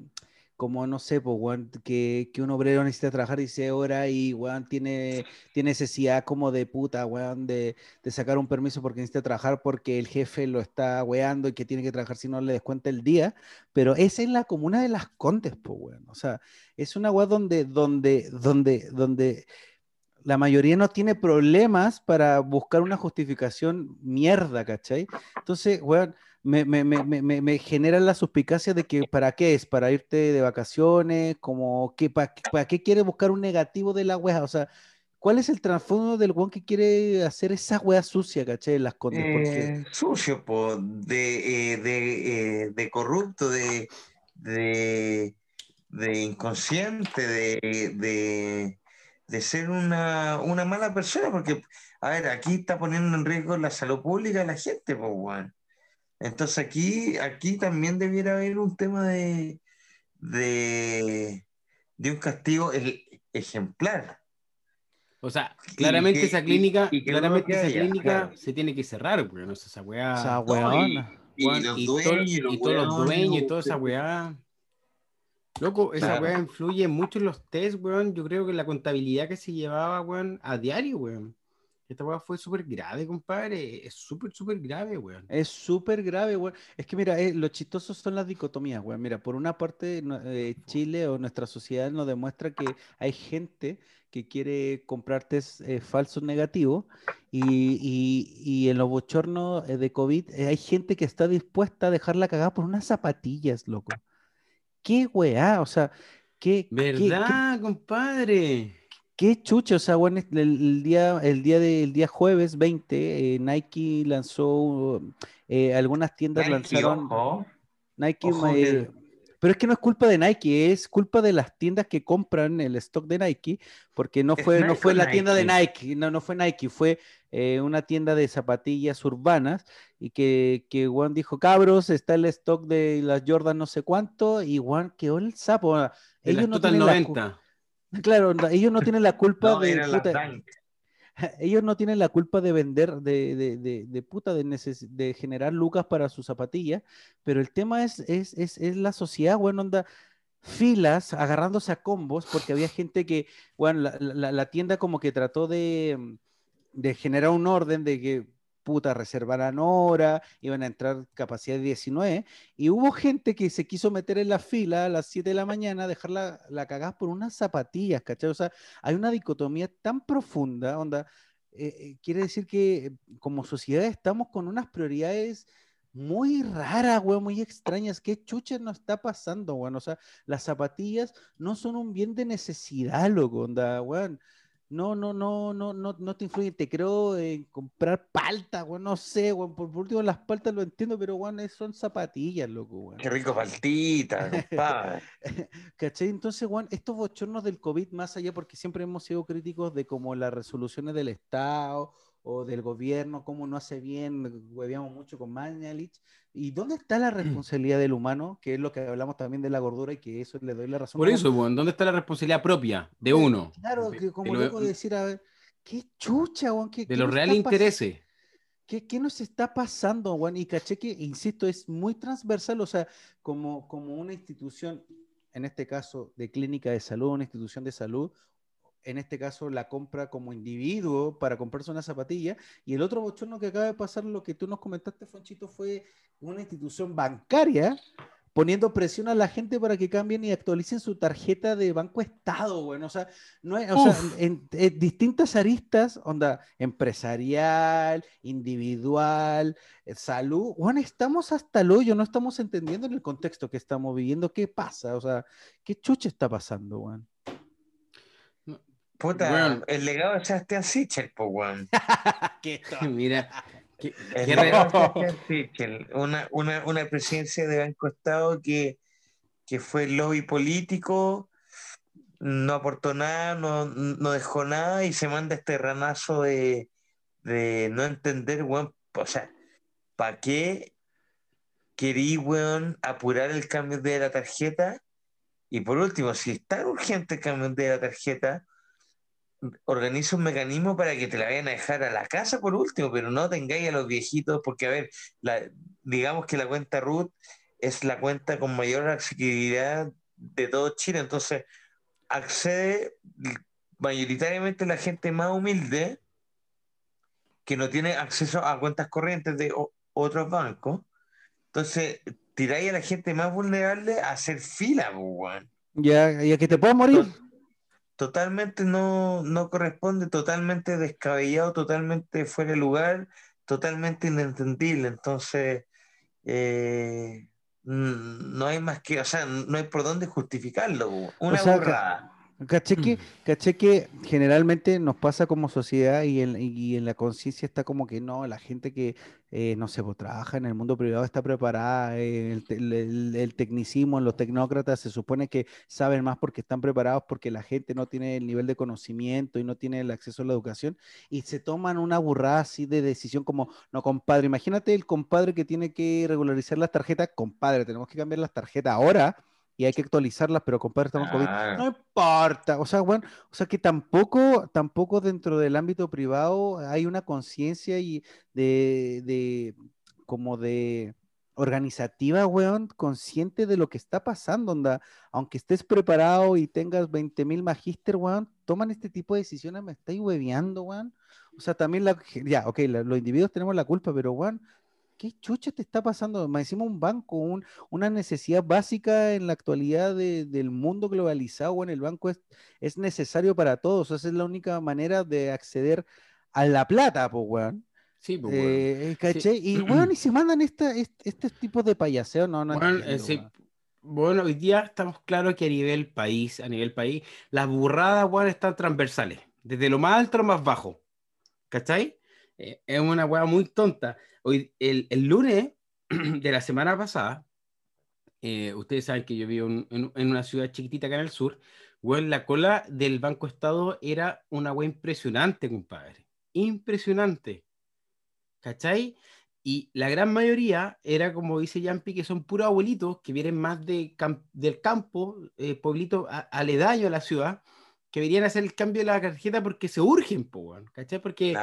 como no sé, pues, que, un obrero necesita trabajar 16 horas y, weón, tiene, tiene necesidad como de puta, weón, de, sacar un permiso porque necesita trabajar porque el jefe lo está weando y que tiene que trabajar si no le descuenta el día, pero es en la comuna de Las Condes, pues, weón, o sea, es una weón donde, donde, donde, donde la mayoría no tiene problemas para buscar una justificación mierda, ¿cachai? Entonces, weón, me, me, me, me, genera la suspicacia de que para qué es, para irte de vacaciones, como que para, qué quiere buscar un negativo de la wea, o sea, ¿cuál es el trasfondo del weón que quiere hacer esa wea sucia, ¿cachai? Las condes, eh, sucio, po, de, eh, de, eh, de, corrupto, de, de, de inconsciente, de de ser una, mala persona, porque, a ver, aquí está poniendo en riesgo la salud pública de la gente, pues, bueno. Entonces aquí, aquí también debiera haber un tema de, de, un castigo ejemplar. O sea, claramente esa clínica, claramente esa clínica se tiene que cerrar, porque no es esa weá. Esa weá. Y, los dueños, y, todos los dueños y toda esa weá. Loco, esa weá influye mucho en los test, weón. Yo creo que la contabilidad que se llevaba, weón, a diario, weón. Esta weá fue súper grave, compadre. Es súper, súper grave, weón. Es súper grave, weón. Es que mira, eh, lo chistoso son las dicotomías, weón. Mira, por una parte, eh, Chile o nuestra sociedad nos demuestra que hay gente que quiere comprar test eh, falsos negativos y, y, y, en los bochornos de COVID hay gente que está dispuesta a dejarla cagada por unas zapatillas, loco qué weá, o sea, qué. ¿Verdad, compadre? Qué chucho, o sea, bueno, el, día, el día del día jueves 20, eh, Nike lanzó, eh, algunas tiendas lanzaron. Nike, Pero es que no es culpa de Nike, es culpa de las tiendas que compran el stock de Nike, porque no fue, no fue la tienda de Nike, no, no fue Nike, fue eh, una tienda de zapatillas urbanas y que, que Juan dijo, cabros, está el stock de las Jordan no sé cuánto, y Juan quedó el sapo. Ellos no tienen 90. Claro, ellos no tienen la culpa de ellos no tienen la culpa de vender, de, de, de, puta, de, de generar lucas para sus zapatillas, pero el tema es, es, es, es la sociedad, bueno, onda, filas agarrándose a combos, porque había gente que, bueno, la, la, la tienda como que trató de, de generar un orden de que puta, reservaran hora, iban a entrar capacidad de 19, y hubo gente que se quiso meter en la fila a las 7 de la mañana, dejar la, la cagada por unas zapatillas, ¿cachai? O sea, hay una dicotomía tan profunda, onda, eh, eh, quiere decir que como sociedad estamos con unas prioridades muy raras, güey, muy extrañas. ¿Qué chucha nos está pasando, güey? O sea, las zapatillas no son un bien de necesidad, loco, onda, güey no, no, no, no, no, no te influye. Te creo en comprar palta, güey, no sé, güey. Por, último, las paltas lo entiendo, pero güey, son zapatillas, loco, güey. Qué rico paltita, compadre. ¿Cachai? Entonces, güey, estos bochornos del COVID, más allá, porque siempre hemos sido críticos de como las resoluciones del Estado o del gobierno, cómo no hace bien, hueveamos mucho con Mañalich. ¿Y dónde está la responsabilidad del humano? Que es lo que hablamos también de la gordura y que eso le doy la razón. Por eso, bueno, ¿dónde está la responsabilidad propia de uno? Claro, que como luego decir, a ver, qué chucha, Juan, de los reales intereses. ¿Qué, ¿Qué, nos está pasando, Juan? Y caché que, insisto, es muy transversal, o sea, como, como una institución, en este caso de clínica de salud, una institución de salud, en este caso la compra como individuo para comprarse una zapatilla, y el otro bochorno que acaba de pasar, lo que tú nos comentaste, Fonchito, fue una institución bancaria poniendo presión a la gente para que cambien y actualicen su tarjeta de Banco Estado, bueno, o sea, no o sea, en, distintas aristas, onda empresarial, individual, eh, salud, bueno, estamos hasta el hoyo, no estamos entendiendo en el contexto que estamos viviendo. Qué pasa, o sea, qué chucha está pasando, bueno. Puta, el legado de Sebastián Sichel, po, weón. Mira. ¿qué, el legado de Sichel, una, una, una, presidencia de Banco Estado que, que fue lobby político, no aportó nada, no, no dejó nada y se manda este ranazo de, de no entender, weón. O sea, ¿para qué querí, weón, apurar el cambio de la tarjeta? Y por último, si está urgente el cambio de la tarjeta, organiza un mecanismo para que te la vayan a dejar a la casa por último, pero no tengáis a los viejitos, porque a ver, la, digamos que la cuenta RUT es la cuenta con mayor accesibilidad de todo Chile, entonces accede mayoritariamente la gente más humilde que no tiene acceso a cuentas corrientes de otros bancos. Entonces, tiráis a la gente más vulnerable a hacer fila, pues, Ya, ya que te puedo morir totalmente no, no corresponde, totalmente descabellado, totalmente fuera de lugar, totalmente inentendible. Entonces, eh, no hay más que, o sea, no hay por dónde justificarlo. Una burrada. Caché que, caché que generalmente nos pasa como sociedad y en, y en la conciencia está como que no, la gente que, eh, no sé, pues, trabaja en el mundo privado está preparada, eh, el, el, tecnicismo, los tecnócratas se supone que saben más porque están preparados, porque la gente no tiene el nivel de conocimiento y no tiene el acceso a la educación y se toman una burrada así de decisión como, no, compadre, imagínate el compadre que tiene que regularizar las tarjetas, compadre, tenemos que cambiar las tarjetas ahora y hay que actualizarlas, pero compadre, estamos COVID. No importa. O sea, bueno, o sea que tampoco, tampoco dentro del ámbito privado hay una conciencia y de, de, como de organizativa, weón, consciente de lo que está pasando, onda. Aunque estés preparado y tengas 20 mil magíster, weón, toman este tipo de decisiones, me estáis hueveando, weón. O sea, también la, ya, ok, los individuos tenemos la culpa, pero, weón, ¿qué chucha te está pasando? Me decimos un banco, una necesidad básica en la actualidad del mundo globalizado, en el banco es, es necesario para todos. Esa es la única manera de acceder a la plata, pues, weón. Sí, pues, eh, Y, weón, y se mandan este, este, tipo de payaseo, no, no bueno, eh, bueno, hoy día estamos claros que a nivel país, a nivel país, las burradas, weón, están transversales, desde lo más alto a lo más bajo. ¿Cachai? Eh, es una weá muy tonta. Hoy, el, el lunes de la semana pasada, eh, ustedes saben que yo vivo en, una ciudad chiquitita acá en el sur, weón, la cola del Banco Estado era una weá impresionante, compadre. Impresionante. ¿Cachai? Y la gran mayoría era, como dice Yampi, que son puros abuelitos que vienen más de del campo, eh, pueblito aledaño a la ciudad, que a hacer el cambio de la tarjeta porque se urgen, po, ¿cachai? Porque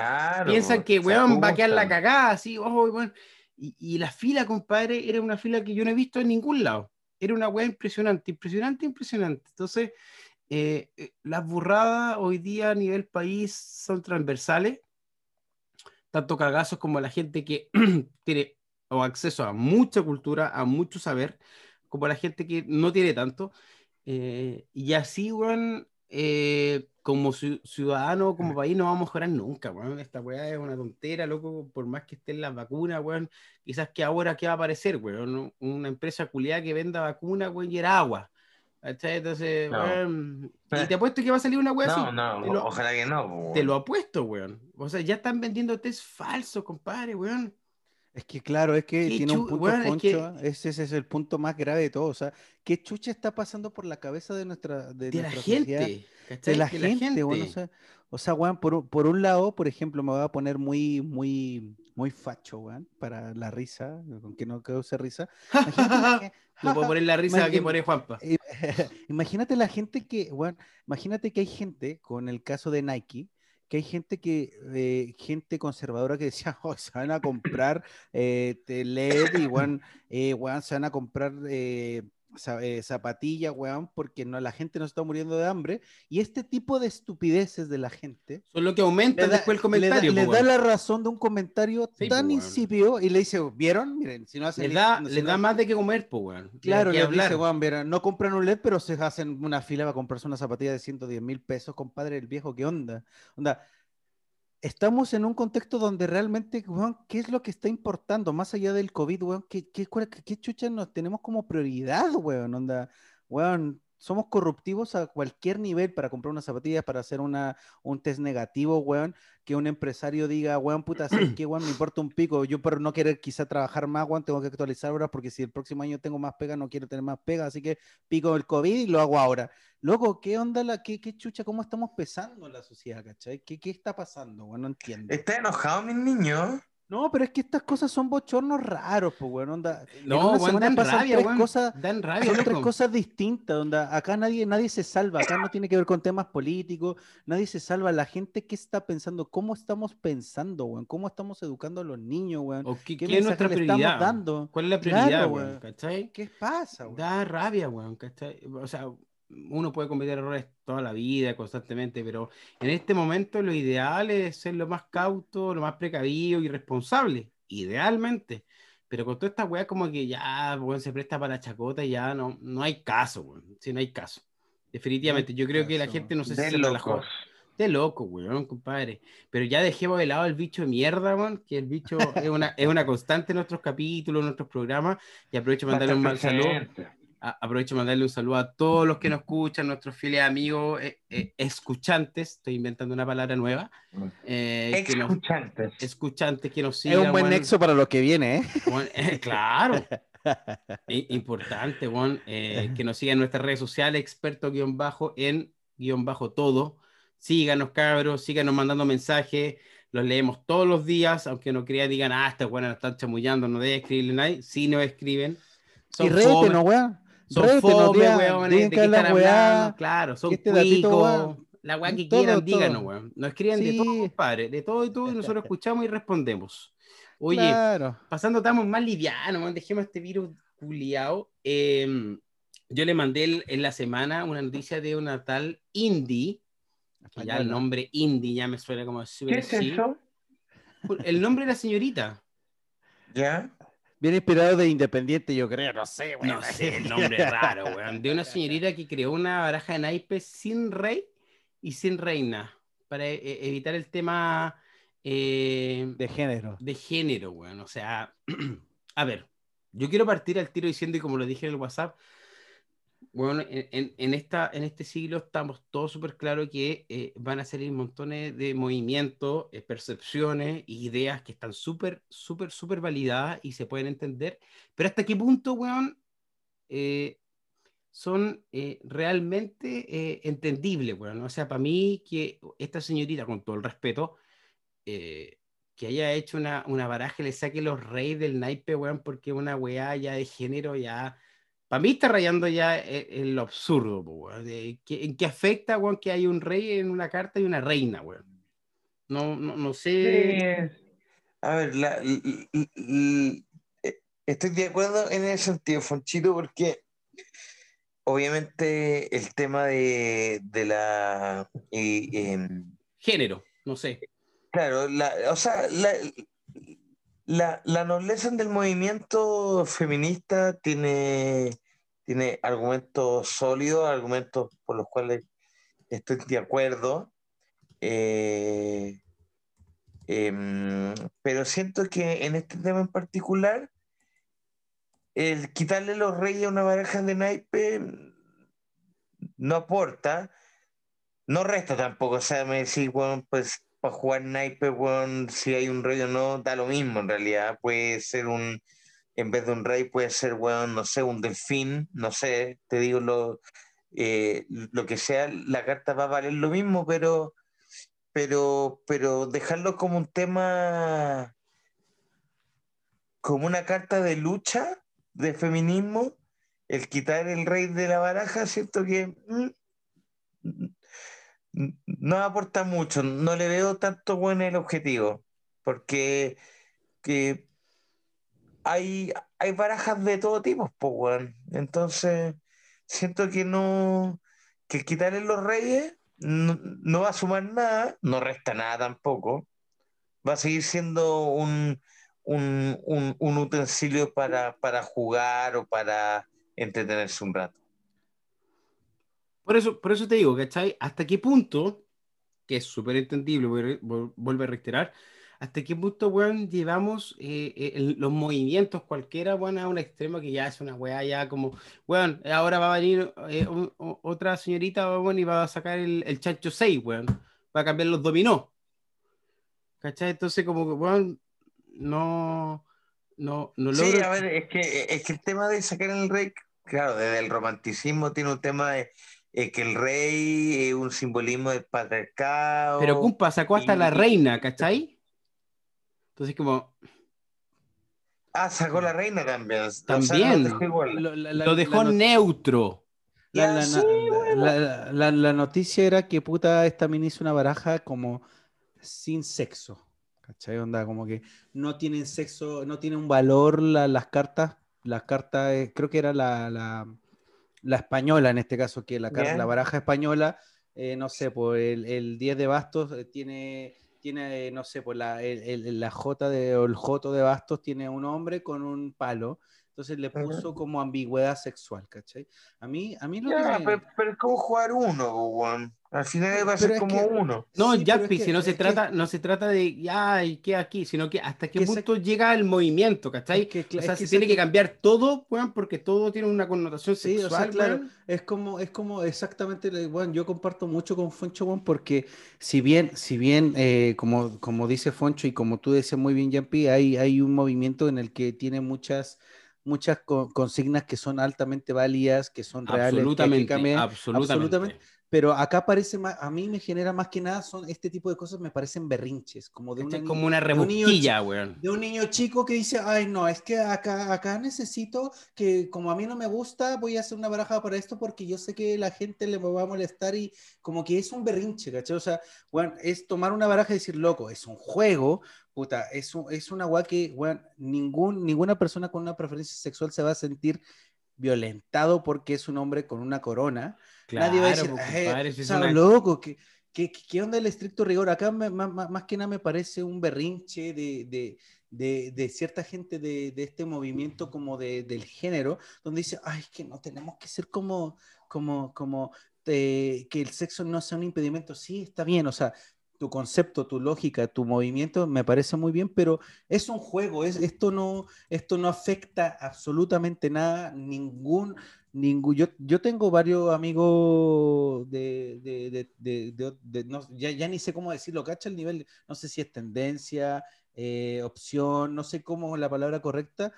piensan que, weón, va a quedar la cagada, así, ojo, weón. Y, y, la fila, compadre, era una fila que yo no he visto en ningún lado. Era una weá impresionante, impresionante, impresionante. Entonces, eh, eh, las burradas hoy día a nivel país son transversales tanto cagazos como la gente que tiene o acceso a mucha cultura, a mucho saber, como la gente que no tiene tanto. Eh, y así, weón, eh, como ciudadano, como país, no vamos a mejorar nunca, weón. Esta weá es una tontera, loco, por más que estén las vacunas, weón. Quizás que ahora, ¿qué va a aparecer, weón? Una empresa culiada que venda vacunas, weón, y era agua. Entonces, weón, y te apuesto que va a salir una weá no, No, ojalá que no. Te lo apuesto, weón. O sea, ya están vendiendo test falsos, compadre, weón. Es que claro, es que tiene un punto poncho, ese, es el punto más grave de todo. O sea, ¿qué chucha está pasando por la cabeza de nuestra de, la gente? De la gente, Bueno, o sea, o sea weón, por, por, un lado, por ejemplo, me voy a poner muy, muy, muy facho, weón, para la risa, con que no cause risa. No puedo poner la risa que pone Juanpa. Imagínate la gente que, bueno, imagínate que hay gente, con el caso de Nike, que hay gente que, eh, gente conservadora que decía, oh, se van a comprar eh, LED y, bueno, eh, se van a comprar eh, zapatilla, weón, porque no, la gente no está muriendo de hambre. Y este tipo de estupideces de la gente. Son lo que aumenta después el comentario. Le, da, la razón de un comentario tan incipio y le dice, ¿vieron? Miren, si no hacen. Le da, le da más de que comer, pues, weón. Claro, le dice, weón, no compran un LED, pero se hacen una fila para comprarse una zapatilla de 110 mil pesos, compadre, el viejo, ¿qué onda? Onda, estamos en un contexto donde realmente, weón, ¿qué es lo que está importando? Más allá del COVID, weón, ¿qué, qué, qué chucha nos tenemos como prioridad, weón? Onda, weón, somos corruptivos a cualquier nivel para comprar unas zapatillas, para hacer una, un test negativo, weón, que un empresario diga, weón, puta, ¿sabes qué, weón? Me importa un pico, yo por no querer quizá trabajar más, weón, tengo que actualizar ahora porque si el próximo año tengo más pega, no quiero tener más pega, así que pico el COVID y lo hago ahora. Loco, ¿qué onda, la, qué, qué chucha, cómo estamos pesando en la sociedad, cachai? ¿Qué, qué está pasando, weón? No entiendo. ¿Está enojado, mi niño? No, pero es que estas cosas son bochornos raros, pues, bueno, onda. No, bueno, dan rabia, tres cosas, dan rabia, son tres cosas distintas, onda. Acá nadie, nadie se salva, acá no tiene que ver con temas políticos, nadie se salva. La gente que está pensando, ¿cómo estamos pensando, weón? ¿Cómo estamos educando a los niños, weón? qué, ¿Qué, es nuestra prioridad? dando? ¿Cuál es la prioridad, weón? ¿Cachai? ¿Qué pasa, weón? Da rabia, weón, ¿cachai? O sea, uno puede cometer errores toda la vida, constantemente, pero en este momento lo ideal es ser lo más cauto, lo más precavido y responsable, idealmente. Pero con toda esta weá como que ya, bueno, se presta para la chacota y ya no, no hay caso, weón. Sí, no hay caso. Definitivamente, yo creo que la gente no sé si se relajó. De loco, weón, compadre. Pero ya dejemos de lado el bicho de mierda, weón, que el bicho es una, es una constante en nuestros capítulos, en nuestros programas. Y aprovecho para mandarle un mal saludo aprovecho para mandarle un saludo a todos los que nos escuchan, nuestros fieles amigos eh, eh, escuchantes, estoy inventando una palabra nueva. Eh, escuchantes. escuchantes que nos sigan. Es un buen nexo para lo que viene, ¿eh? claro. Importante, Juan, que nos sigan en nuestras redes sociales, experto guion bajo en guion bajo todo. Síganos, cabros, síganos mandando mensajes. Los leemos todos los días, aunque no crean, digan, ah, esta buena nos están chamullando, no debe escribirle nadie. Sí, nos escriben. Son y rete, ¿no, weón? Son fome, weón, de qué están hablando, claro, son este cuicos, la weá que quieran, díganos, weón. Nos escriben de todo, compadre, de todo y todo, y nosotros escuchamos y respondemos. Oye, pasando, estamos más livianos, weón, dejemos este virus culiao. Em, yo le mandé en la semana una noticia de una tal Indy, ya el nombre Indy ya me suena como ¿Qué es eso? El nombre de la señorita. ¿Ya? Bien inspirado de Independiente, yo creo, no sé, No sé, el nombre raro, weón. De una señorita que creó una baraja de naipes sin rey y sin reina, para e, e, evitar el tema... Eh, de género. De género, weón. O sea, a ver, yo quiero partir al tiro diciendo, y como lo dije en el WhatsApp, bueno, en, esta, en este siglo estamos todos súper claros que eh, van a salir montones de movimientos, eh, percepciones, ideas que están súper, súper, súper validadas y se pueden entender. Pero hasta qué punto, weón, eh, son eh, realmente eh, entendibles, bueno, o sea, para mí que esta señorita, con todo el respeto, que haya hecho una, una baraja le saque los reyes del naipe, weón, porque una weá ya de género ya, para mí está rayando ya en, lo absurdo, weón, ¿En qué afecta, weón, que hay un rey en una carta y una reina, weón? No, no, no sé. A ver, la, estoy de acuerdo en ese sentido, Fonchito, porque obviamente el tema de, la... Em, Género, no sé. Claro, la, o sea, la, la, nobleza del movimiento feminista tiene, tiene argumentos sólidos, argumentos por los cuales estoy de acuerdo. Eh, em, pero siento que en este tema en particular el quitarle los reyes a una baraja de naipe no aporta, no resta tampoco. O sea, me decís, bueno, pues para jugar naipe, bueno, si hay un rey o no, da lo mismo en realidad. Puede ser un, en vez de un rey, puede ser, bueno, no sé, un delfín, no sé, te digo lo, eh, lo que sea, la carta va a valer lo mismo, pero, pero, pero dejarlo como un tema, como una carta de lucha de feminismo, el quitar el rey de la baraja, siento que mm, no aporta mucho, no le veo tanto bueno el objetivo, porque que hay, hay barajas de todo tipo, pues, Entonces, siento que no, que quitarle los reyes no, no, va a sumar nada, no resta nada tampoco, va a seguir siendo un, un, utensilio para, jugar o para entretenerse un rato. Por eso, por eso te digo, ¿cachai? ¿Hasta qué punto, que es súper entendible, vuelvo a reiterar, hasta qué punto, weón, llevamos eh, eh, los movimientos cualquiera, weón, a un extremo que ya es una weá ya como, weón, ahora va a venir eh, otra señorita, weón, y va a sacar el, el chancho 6, weón, va a cambiar los dominó. ¿Cachai? Entonces, como que, weón, no, no, no Sí, a ver, es que, es que el tema de sacar el rey, claro, desde el romanticismo tiene un tema de que el rey es un simbolismo del patriarcado. Pero Cumpa sacó hasta la reina, ¿cachai? Entonces como... Ah, sacó la reina también. También. lo, dejó, neutro. La, la, noticia era que puta esta mini hizo una baraja como sin sexo. ¿Cachai? Onda, como que no tienen sexo, no tienen un valor las cartas. Las cartas, eh, creo que era la, la, española en este caso, que la, la baraja española, eh, no sé, por el, el 10 de bastos eh, tiene, tiene no sé, por la, el, la J de, o el J de bastos tiene un hombre con un palo. Entonces le puso como ambigüedad sexual, ¿cachai? A mí, a mí lo que pero, como jugar uno, Juan. Al final va a ser como uno. No, ya, si no se trata, no se trata de ya y qué aquí, sino que hasta qué punto llega el movimiento, ¿cachai? o sea, se tiene que cambiar todo, bueno, porque todo tiene una connotación sexual. O sea, claro, es como, es como exactamente, bueno, yo comparto mucho con Foncho, bueno, porque si bien, si bien, eh, como, como dice Foncho y como tú decías muy bien, Jampi, hay, hay un movimiento en el que tiene muchas muchas consignas que son altamente válidas, que son reales. Absolutamente, absolutamente pero acá parece más, a mí me genera más que nada, son este tipo de cosas me parecen berrinches, como de una, como una rebusquilla, güey. De un niño chico que dice, ay, no, es que acá, acá necesito que, como a mí no me gusta, voy a hacer una baraja para esto porque yo sé que la gente le va a molestar y como que es un berrinche, ¿cachai? O sea, bueno, es tomar una baraja y decir, loco, es un juego, puta, es, es una guay que, bueno, ningún, ninguna persona con una preferencia sexual se va a sentir violentado porque es un hombre con una corona. Nadie va a decir, pues, loco, ¿qué, ¿qué, qué, onda el estricto rigor? Acá más, que nada me parece un berrinche de, de, de, de cierta gente de, este movimiento como del género, donde dice, ay, que no tenemos que ser como, como, como eh, que el sexo no sea un impedimento. Sí, está bien, o sea, tu concepto, tu lógica, tu movimiento me parece muy bien, pero es un juego, es, esto, no, esto no afecta absolutamente nada, ningún, ningún yo, yo tengo varios amigos de, de, de, no, ya, ya, ni sé cómo decirlo, cacha el nivel, no sé si es tendencia, eh, opción, no sé cómo es la palabra correcta,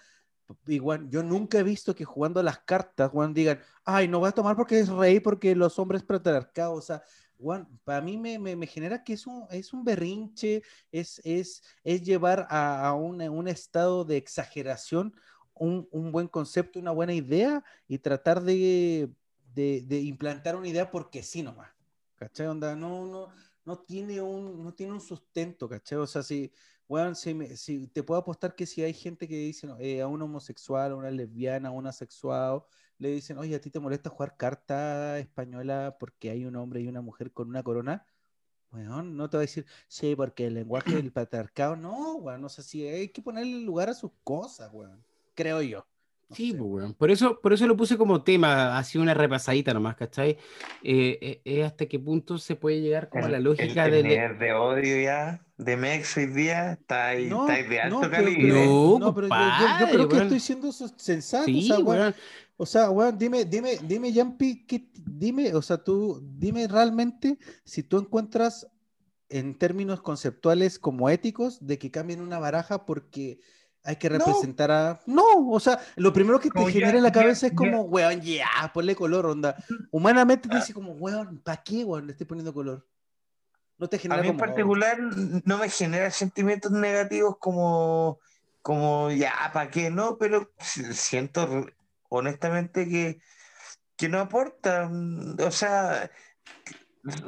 igual, yo nunca he visto que jugando las cartas, Juan, digan, ay, no voy a tomar porque es rey, porque los hombres patriarcados, o sea, Juan, para mí me, me, me, genera que es un, es un berrinche, es, es, es llevar a, a un, un, estado de exageración un, un, buen concepto, una buena idea y tratar de, de, de, implantar una idea porque sí nomás. ¿Cachai? Onda, no, no, no, tiene un, no tiene un sustento, ¿cachai? O sea, si, bueno, si, me, si, te puedo apostar que si hay gente que dice no, eh, a un homosexual, a una lesbiana, a un asexuado, le dicen, oye, ¿a ti te molesta jugar carta española porque hay un hombre y una mujer con una corona? Bueno, no te va a decir, sí, porque el lenguaje del patriarcado, no, bueno, no sé si hay que ponerle lugar a sus cosas, weón, creo yo. No sí, sé. Pues, por eso, por eso lo puse como tema, así una repasadita nomás, ¿cachai? Eh, eh, eh, hasta qué punto se puede llegar como a la lógica el, del... El de odio ya, de Mex hoy día, está ahí, No, está ahí de alto no, calibre. pero- No, no, pero yo- yo, yo creo que weón. estoy siendo sensato, Sí, o sea, weón. o sea, weón, dime, dime, dime, Yampi, ¿qué- dime, o sea, tú, dime realmente si tú encuentras en términos conceptuales como éticos de que cambien una baraja porque hay que No. representar a... No, o sea, lo primero que te Como ya- genera en la ya- cabeza es ya- como, weón, ya, ponle color, onda. Humanamente te dice como, weón, ¿para qué, weón, le estoy poniendo color? No te A genera mí en como... particular no me genera sentimientos negativos como, como ya, ¿para qué no? Pero si- siento honestamente que, que no aporta. mm, O sea,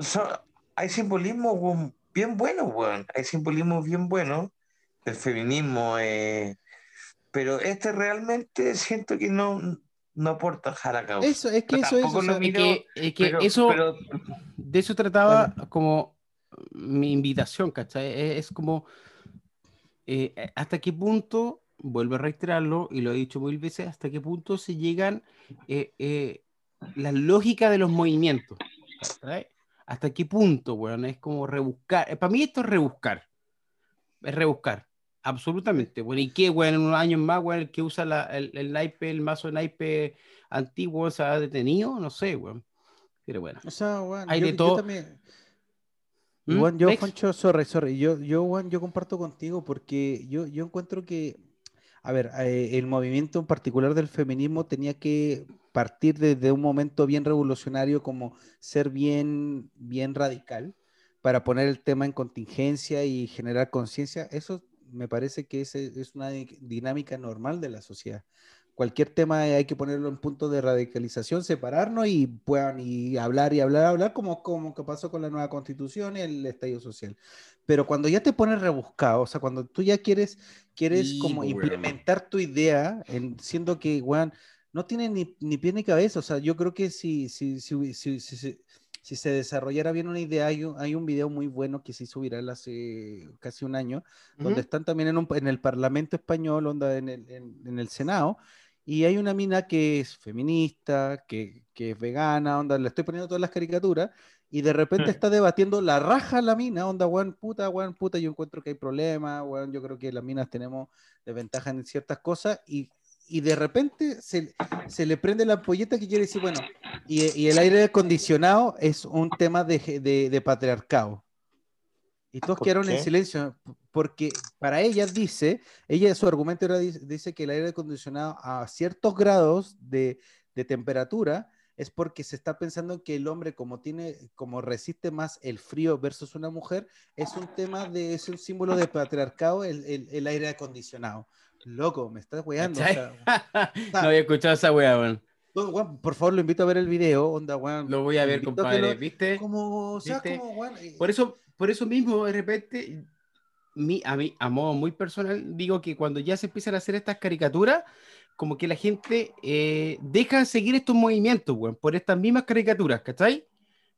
so- hay simbolismo bien bueno, weón. Hay simbolismo bien bueno del feminismo, eh, pero este realmente siento que no, no aporta a la causa. Eso, es que Pero eso es, o que, es que pero- eso, pero- de eso trataba como mi invitación, ¿cachai? Es, es como eh, hasta qué punto, vuelvo a reiterarlo y lo he dicho mil veces, hasta qué punto se llegan eh, eh, la lógica de los movimientos, ¿cachai? Hasta qué punto, weón, es como rebuscar. Para mí esto es rebuscar. Es rebuscar. Absolutamente. Bueno, ¿y qué, weón? En unos años más, weón, el que usa la- el, el naipe, el mazo de naipe antiguo se ha detenido, no sé, weón. Pero bueno. O sea, weón, Hay yo, de yo todo. también. ¿Mm? Igual yo, Next. Juancho, sorry, sorry. Yo, yo, Juan, yo comparto contigo porque yo, yo encuentro que, a ver, eh, el movimiento en particular del feminismo tenía que partir desde un momento bien revolucionario como ser bien, bien radical para poner el tema en contingencia y generar conciencia. Eso me parece que es, es una di- dinámica normal de la sociedad. Cualquier tema hay que ponerlo en punto de radicalización, separarnos y puedan y hablar y hablar, hablar, como, como que pasó con la nueva constitución y el estallido social. Pero cuando ya te pones rebuscado, o sea, cuando tú ya quieres, quieres Sí, como weón. implementar tu idea, en, siendo que, weón, no tiene ni, ni pie ni cabeza. O sea, yo creo que si, si, si, si, si- se desarrollara bien una idea, hay un, hay un video muy bueno que se hizo viral hace casi un año, donde Ujú. están también en, un- en el Parlamento español, onda, en el, en- en el Senado, y hay una mina que es feminista, que, que es vegana, onda, le estoy poniendo todas las caricaturas, y de repente está debatiendo la raja la mina, onda, weón, puta, weón, puta, yo encuentro que hay problemas, weón, yo creo que las minas tenemos desventajas en ciertas cosas, y, y de repente se, se le prende la ampolleta que quiere decir, bueno, y, y el aire acondicionado es un tema de, de- de patriarcado. Y todos ¿Por quedaron en qué? silencio, porque para ella dice, ella su argumento era, dice que el aire acondicionado a ciertos grados de, de temperatura es porque se está pensando que el hombre como tiene, como resiste más el frío versus una mujer, es un tema de, es un símbolo de patriarcado el, el- el aire acondicionado. Loco, me estás weando. o sea, no había escuchado esa weá, weón. no, weón, por favor, lo invito a ver el video, onda, weón. Lo voy a ver, compadre, lo- ¿viste? Como, o sea, ¿Viste? como, weón, eh, Por eso, por eso mismo, de repente, mi, a mí, a modo muy personal, digo que cuando ya se empiezan a hacer estas caricaturas, como que la gente eh, deja de seguir estos movimientos, weón, por estas mismas caricaturas, ¿cachai?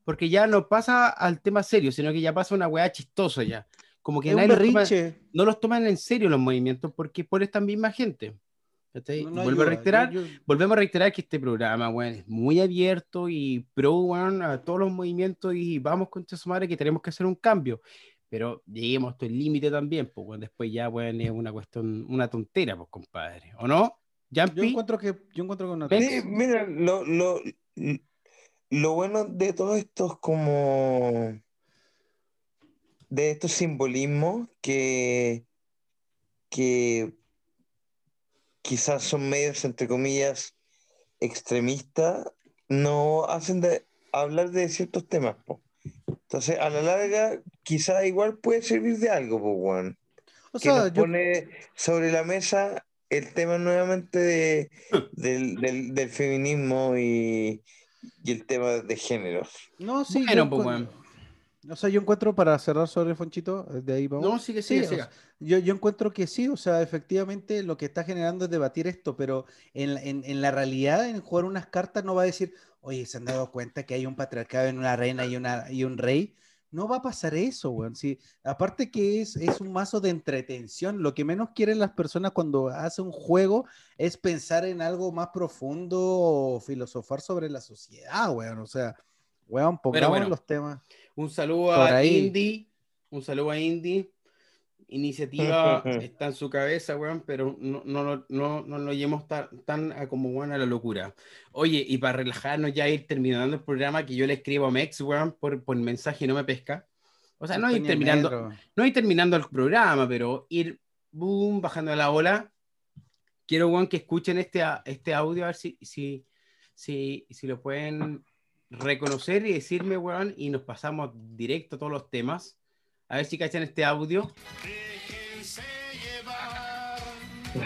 Porque ya no pasa al tema serio, sino que ya pasa una weá chistosa ya. Como que nadie los toma- no los toman en serio los movimientos porque por esta misma gente. No- no Vuelvo a ayuda. reiterar, Yo- yo- volvemos a reiterar que este programa, weón, es muy abierto y pro, weón, a todos los movimientos y vamos con su madre que tenemos que hacer un cambio. Pero lleguemos a este límite también, pues, weón, después ya, es una cuestión, una tontera, pues, compadre. ¿O no? Yo encuentro que, yo encuentro que una. Sí, mira, lo, lo, lo bueno de todo esto es como de estos simbolismos que, que quizás son medios, entre comillas, extremistas, no hacen de hablar de ciertos temas. Entonces, a la larga, quizás igual puede servir de algo, po, Juan. O que sea, nos pone sobre la mesa el tema nuevamente de, del, del, feminismo y, y, el tema de géneros. No, sí, bueno, pues, bueno. O sea, yo encuentro, para cerrar sobre Fonchito, eh, de ahí vamos. No, sigue, sigue, sí, yo, yo encuentro que sí, o sea, efectivamente lo que está generando es debatir esto, pero en, en, en, la realidad, en jugar unas cartas, no va a decir, oye, se han dado cuenta que hay un patriarcado en una reina y, una, y un rey. No va a pasar eso, weón. Sí, aparte que es, es un mazo de entretención. Lo que menos quieren las personas cuando hacen un juego es pensar en algo más profundo o filosofar sobre la sociedad, weón. O sea, weón, pongamos los temas. Un saludo a Indy. Un saludo a Indy. Iniciativa está en su cabeza, weón, pero no, no, no, no lo llevamos tan, tan como bueno a la locura. Oye, y para relajarnos ya ir terminando el programa, que yo le escribo a Mex, weón, por, por mensaje y no me pesca. O sea, no ir terminando, no ir terminando el programa, pero ir boom, bajando la ola. Quiero, weón, que escuchen este, este audio, a ver si, si, si, si lo pueden reconocer y decirme, weón, y nos pasamos directo a todos los temas. A ver si cachan este audio.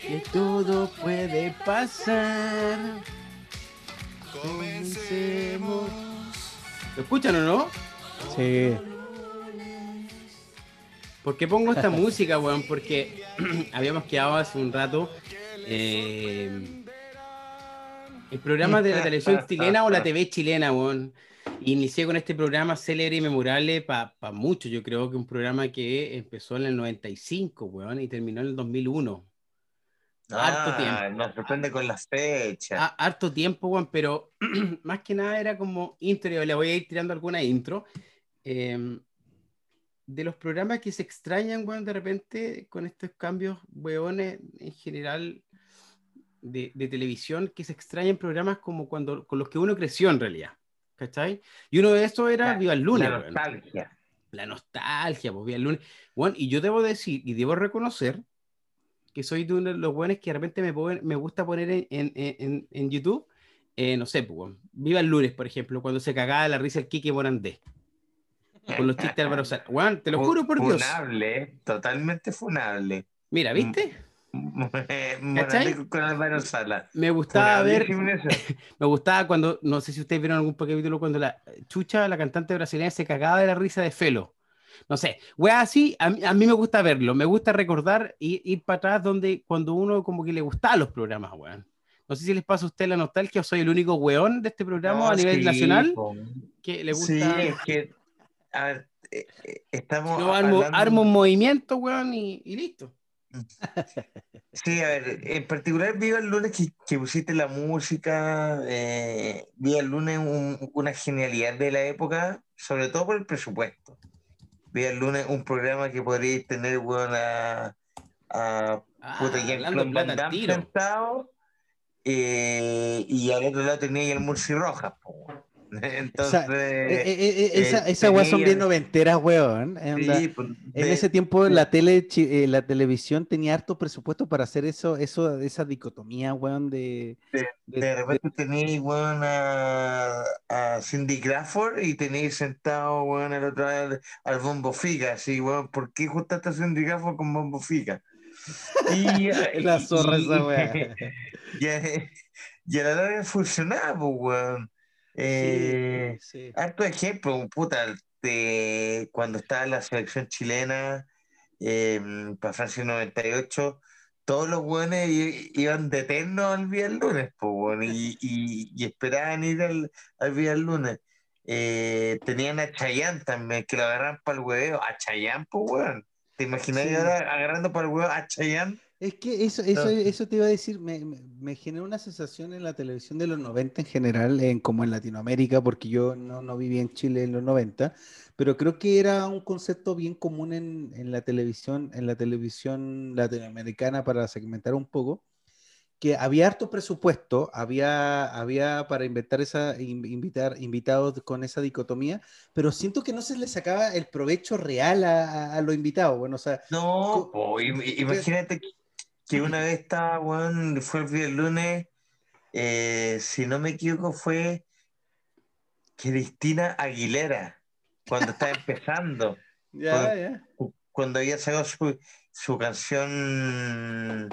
que todo puede pasar. Comencemos. ¿Lo escuchan o no? Sí. ¿Por qué pongo esta música, weón? Porque habíamos quedado hace un rato eh, el programa de la televisión chilena o la TV chilena, weón. Inicié con este programa célebre y memorable para pa mucho. Yo creo que un programa que empezó en el 95, weón, y terminó en el 2001. harto ah, tiempo. Nos sorprende con las fechas. Ah, harto tiempo, weón, pero más que nada era como intro. Yo le voy a ir tirando alguna intro. Em, de los programas que se extrañan, weón, de repente con estos cambios, weones, en general, de, televisión que se extrañan programas como cuando con los que uno creció en realidad. ¿Cachai? Y uno de estos era Viva el Lunes. La nostalgia. La nostalgia, pues Viva el Lunes. Bueno, y yo debo decir y debo reconocer que soy de uno de los buenos que de repente me, me gusta poner en, en, en, en YouTube, eh, no sé, pues, Viva el Lunes, por ejemplo, cuando se cagaba la risa el Kike Morandé. Con los chistes de Álvaro Juan, te lo juro por Dios. Funable, totalmente funable. Mira, ¿viste? Sala. Me gustaba ver, me gustaba cuando, no sé si ustedes vieron algún capítulo cuando la Chucha, la cantante brasileña, se cagaba de la risa de Felo. No sé, wea así, a, mí me gusta verlo, me gusta recordar y ir para atrás donde cuando uno como que le gustaban los programas, weón. No sé si les pasa a usted la nostalgia o soy el único weón de este programa a nivel nacional que le gusta. Sí, es que, a ver, eh, eh, estamos. armo, un movimiento, weón, y listo. Sí, a ver, en particular Viva el lunes que, pusiste la música, eh, Viva el lunes una genialidad de la época, sobre todo por el presupuesto. Viva el lunes un programa que podríais tener bueno, a, a ah, sentado eh, y al otro lado tenía el Murci Rojas. Entonces, e, e, e, esa, esa son bien noventeras, weón. Pues, en ese tiempo la tele, eh, la televisión tenía harto presupuesto para hacer eso, eso, esa dicotomía, weón, de. De, repente tenéis, weón, a, Cindy Crawford y tenéis sentado, weón, al otro lado al Bombo Figa, así, weón, ¿por qué juntaste a Cindy Crawford con Bombo Figa? Y, la zorra esa, weón. Y, a la larga funcionaba, pues, weón. Eh, Harto ejemplo, puta, de cuando estaba la selección chilena em, para Francia 98, todos los buenos iban de eterno al día del lunes, y, y, esperaban ir al, al día del lunes. Eh, tenían a Chayán también, que lo agarran para el hueveo. A Chayán, pues, weón. ¿Te imaginas ahora agarrando para el huevo a Chayán? Es que eso, eso, eso te iba a decir, me, me, generó una sensación en la televisión de los 90 en general, en, como en Latinoamérica, porque yo no, no viví en Chile en los 90, pero creo que era un concepto bien común en, en la televisión, en la televisión latinoamericana para segmentar un poco, que había harto presupuesto, había, había para inventar esa, invitar invitados con esa dicotomía, pero siento que no se le sacaba el provecho real a, los invitados. Bueno, o sea, no, imagínate que, una vez estaba, bueno, fue el lunes, eh, si no me equivoco, fue Cristina Aguilera, cuando estaba empezando. ya, ya. Cuando había sacado su, su canción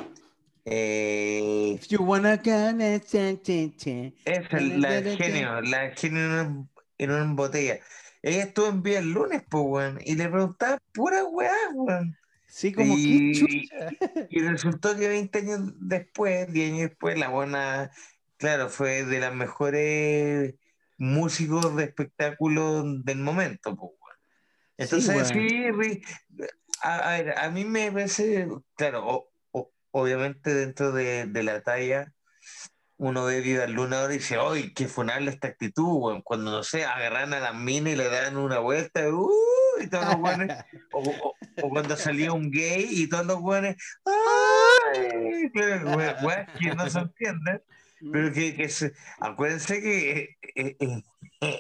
eh, If you wanna Es la genio, la genio en una, botella. Ella estuvo en vía el lunes, pues, y le preguntaba pura weá, weón. Sí, como y, y resultó que 20 años después, 10 años después, la buena, claro, fue de las mejores músicos de espectáculo del momento, pues, Entonces, sí, a, a, a, mí me parece, claro, obviamente dentro de, la talla, uno ve Viva Luna ahora y dice, ¡ay, qué funable esta actitud! Cuando, no sé, agarran a la mina y le dan una vuelta, ¡uh! Y todos los buenos, o, cuando salía un gay y todos los buenos, ¡ay! que no se entiende, pero que, que se, acuérdense que eh, eh,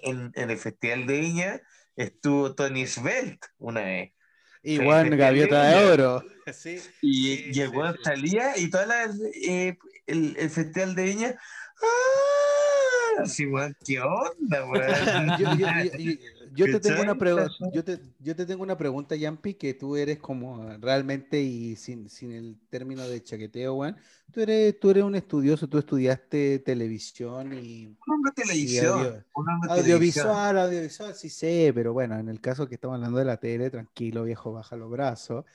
en, en, el Festival de Viña estuvo Tony Svelte una vez. Igual gaviota de oro. y, el weón salía y toda la, eh, el, el, festival de Viña. ¡Ah! Así, ¿qué onda, weón? yo, te tengo una pregunta, yo te, yo te tengo una pregunta, Yampi, que tú eres como realmente y sin, sin el término de chaqueteo, weón. Tú eres, tú eres un estudioso, tú estudiaste televisión y. Un televisión. audiovisual, audiovisual, sí sé, pero bueno, en el caso que estamos hablando de la tele, tranquilo, viejo, baja los brazos.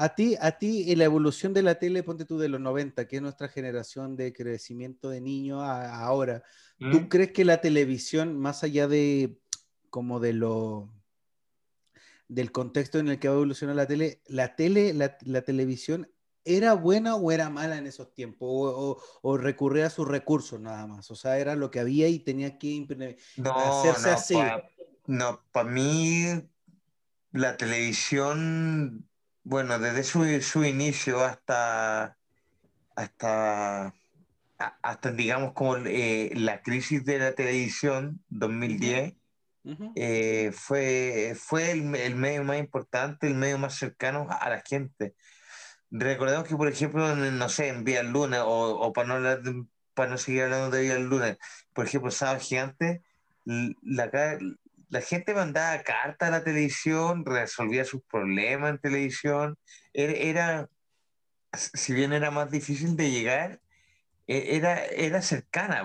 A ti, a ti, en la evolución de la tele, ponte tú de los 90, que es nuestra generación de crecimiento de niños ahora, ¿tú ¿Mm? crees que la televisión, más allá de como de lo del contexto en el que va a evolucionar la tele, la tele, la, la televisión ¿era buena o era mala en esos tiempos? O, recurría a sus recursos nada más? O sea, era lo que había y tenía que hacerse así. no, para mí la televisión, bueno, desde su, inicio hasta, hasta, hasta digamos, como eh, la crisis de la televisión 2010, eh, fue, fue el, el, medio más importante, el medio más cercano a la gente. Recordemos que, por ejemplo, no sé, en Vía Luna, o, o para, no para no seguir hablando de Vía Luna, por ejemplo, Sábado Gigante, la, la gente mandaba cartas a la televisión, resolvía sus problemas en televisión. Era, si bien era más difícil de llegar, era, era cercana,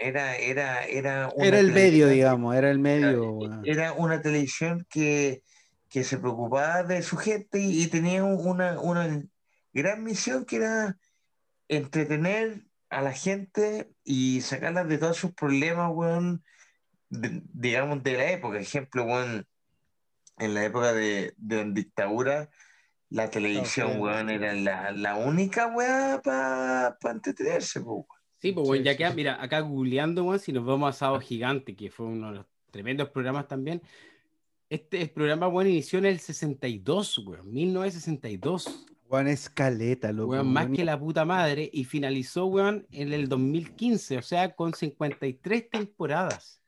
era, era, era, era el medio, digamos, era el medio. Era, una televisión que, que, se preocupaba de su gente y, tenía una, una, gran misión que era entretener a la gente y sacarlas de todos sus problemas, weón, digamos, de la época. Ejemplo, weón, en la época de, de dictadura, la televisión, weón, era la, la única weá para pa entretenerse, weón. Sí, pues, weón, ya que, mira, acá googleando, weón, si nos vamos a Sábado Gigante, que fue uno de los tremendos programas también, este programa, weón, inició en el 62, weón, 1962. Juan Escaleta, loco. más que la puta madre. Y finalizó, weón, en el 2015, o sea, con 53 temporadas.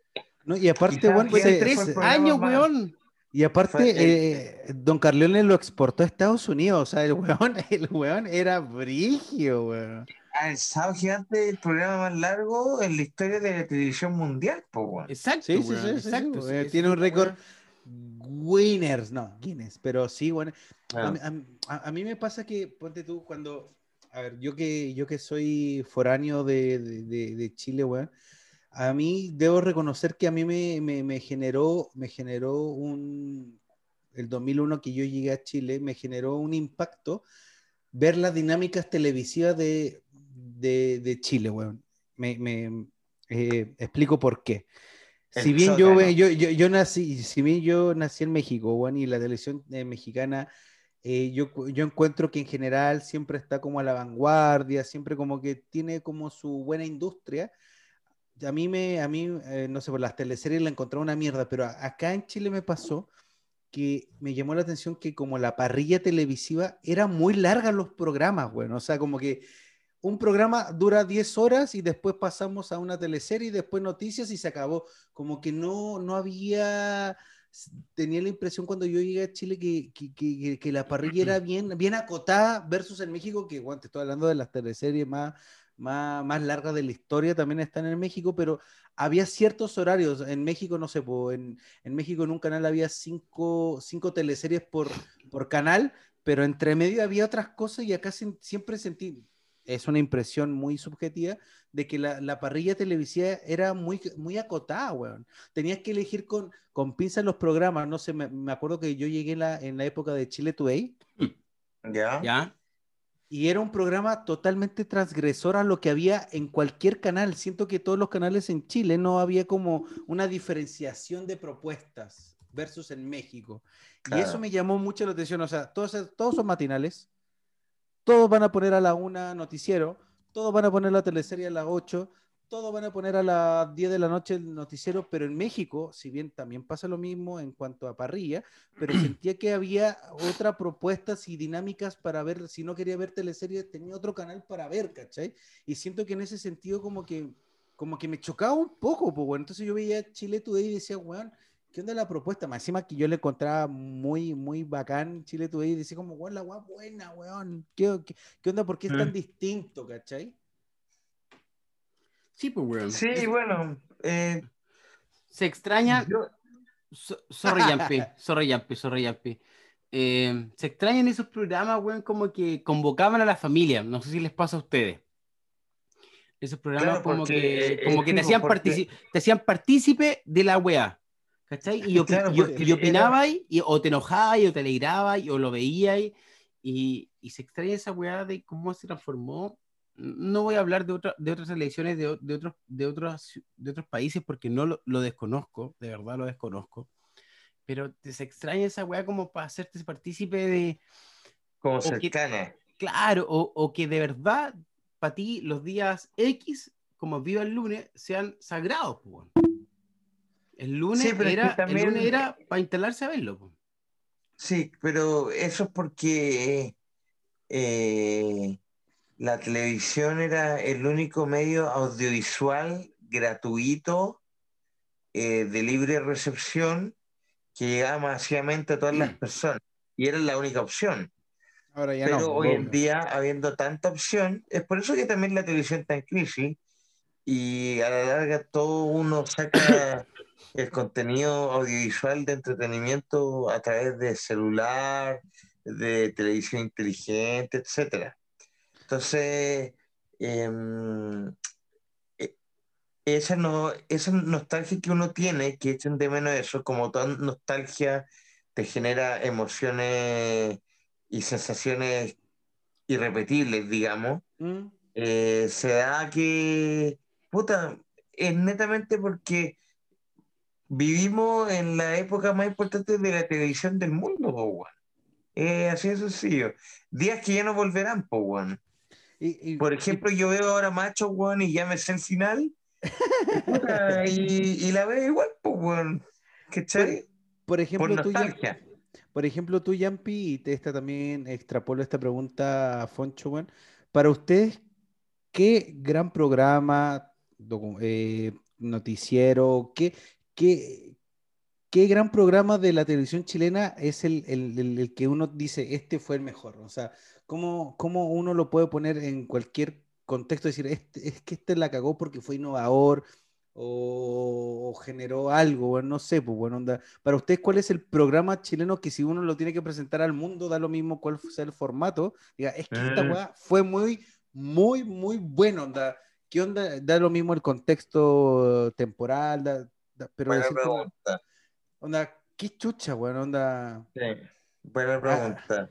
No, y aparte, weón, tres años, weón. Y aparte, eh, Don Carleone lo exportó a Estados Unidos. O sea, el weón, el weón era brigio, weón. El sábado gigante el programa más largo en la historia de la televisión mundial, pues, weón. Exacto, sí, sí, sí, exacto. tiene un récord winners, no, Guinness, pero sí, bueno. A, mí me pasa que, ponte tú, cuando, a ver, yo que, yo que soy foráneo de, de, Chile, weón, a mí debo reconocer que a mí me, me, generó, me generó un, el 2001 que yo llegué a Chile, me generó un impacto ver las dinámicas televisivas de, de, Chile, weón. Me, me eh, explico por qué si bien yo, yo, yo, nací, si bien yo nací en México, bueno, y la televisión eh, mexicana, eh, yo, yo encuentro que en general siempre está como a la vanguardia, siempre como que tiene como su buena industria. A mí, me, a mí eh, no sé, por las teleseries la encontré una mierda, pero acá en Chile me pasó que me llamó la atención que como la parrilla televisiva era muy larga los programas, bueno, o sea, como que un programa dura 10 horas y después pasamos a una teleserie y después noticias y se acabó. Como que no, no había tenía la impresión cuando yo llegué a Chile que, que, que, la parrilla era bien, bien acotada versus en México, que bueno, te estoy hablando de las teleseries más, más, más largas de la historia, también están en México, pero había ciertos horarios. En México, no sé, en, en México en un canal había cinco, cinco teleseries por, por canal, pero entre medio había otras cosas y acá siempre sentí, es una impresión muy subjetiva, de que la, la, parrilla televisiva era muy, muy acotada, weón. Tenías que elegir con, con pinzas los programas. No sé, me, me acuerdo que yo llegué en la, en la época de Chile Today. Ya. Ya. Y era un programa totalmente transgresor a lo que había en cualquier canal. Siento que todos los canales en Chile no había como una diferenciación de propuestas versus en México. Y eso me llamó mucho la atención. O sea, todos, todos son matinales. Todos van a poner a la una noticiero todos van a poner la teleserie a las 8, todos van a poner a las 10 de la noche el noticiero, pero en México, si bien también pasa lo mismo en cuanto a parrilla, pero sentía que había otras propuestas y dinámicas para ver, si no quería ver teleseries, tenía otro canal para ver, ¿cachai? Y siento que en ese sentido como que, como que me chocaba un poco, pues bueno, entonces yo veía Chile Today y decía, weón, ¿qué onda la propuesta? Más encima que yo le encontraba muy, muy bacán Chile Today y decía como, weón, la weá buena, weón. ¿Qué, qué, onda? ¿Por qué es tan distinto, cachai? Sí, pues, weón. Sí, bueno. Eh, se extraña. sorry, Yampi, sorry, Yampi, sorry, Yampi. Eh, se extrañan esos programas, weón, como que convocaban a la familia. No sé si les pasa a ustedes. Esos programas como que, como que te hacían, te hacían partícipe de la weá. ¿Cachai? Y, y, opinabas, y, o te enojabas, o te alegrabas, o lo veías, y, y, se extraña esa weá de cómo se transformó. No voy a hablar de, otra, de otras elecciones de, de, otros, de, otros, de otros países porque no lo, lo, desconozco, de verdad lo desconozco. Pero se extraña esa weá como para hacerte partícipe de. Como cercana. claro, o, o, que de verdad para ti los días X, como viva el lunes, sean sagrados. Pues, el lunes, era, era para instalarse a verlo. Sí, pero eso es porque eh, la televisión era el único medio audiovisual gratuito eh, de libre recepción que llegaba masivamente a todas las mm. personas y era la única opción. Ahora ya Pero hoy en día, habiendo tanta opción, es por eso que también la televisión está en crisis y a la larga todo uno saca el contenido audiovisual de entretenimiento a través de celular, de televisión inteligente, etc. Entonces, em, e, esa, no, esa nostalgia que uno tiene, que echen de menos eso, como toda nostalgia te genera emociones y sensaciones irrepetibles, digamos, mm. eh, se da que, puta, es netamente porque vivimos en la época más importante de la televisión del mundo, po, así de sencillo. Días que ya no volverán, po, y, Por ejemplo, yo veo ahora Macho, one y ya me sé el final. y, y, la veo igual, po, ¿Qué Por, ejemplo, tú, por ejemplo, tú, Yampi, y te esta también extrapolo esta pregunta a Foncho, Para ustedes, ¿qué gran programa, eh, noticiero, qué, ¿Qué, qué gran programa de la televisión chilena es el, el, que uno dice, este fue el mejor? O sea, ¿cómo, ¿cómo, uno lo puede poner en cualquier contexto? Decir, este, es que este la cagó porque fue innovador o, generó algo, no sé, pues bueno, onda. Para ustedes, ¿cuál es el programa chileno que si uno lo tiene que presentar al mundo, da lo mismo cuál sea el formato? Diga, es que esta eh. fue muy, muy, muy bueno, onda. ¿Qué onda? Da lo mismo el contexto temporal, da, pero buena pregunta. onda, qué chucha, weón, onda. Sí, buena ah.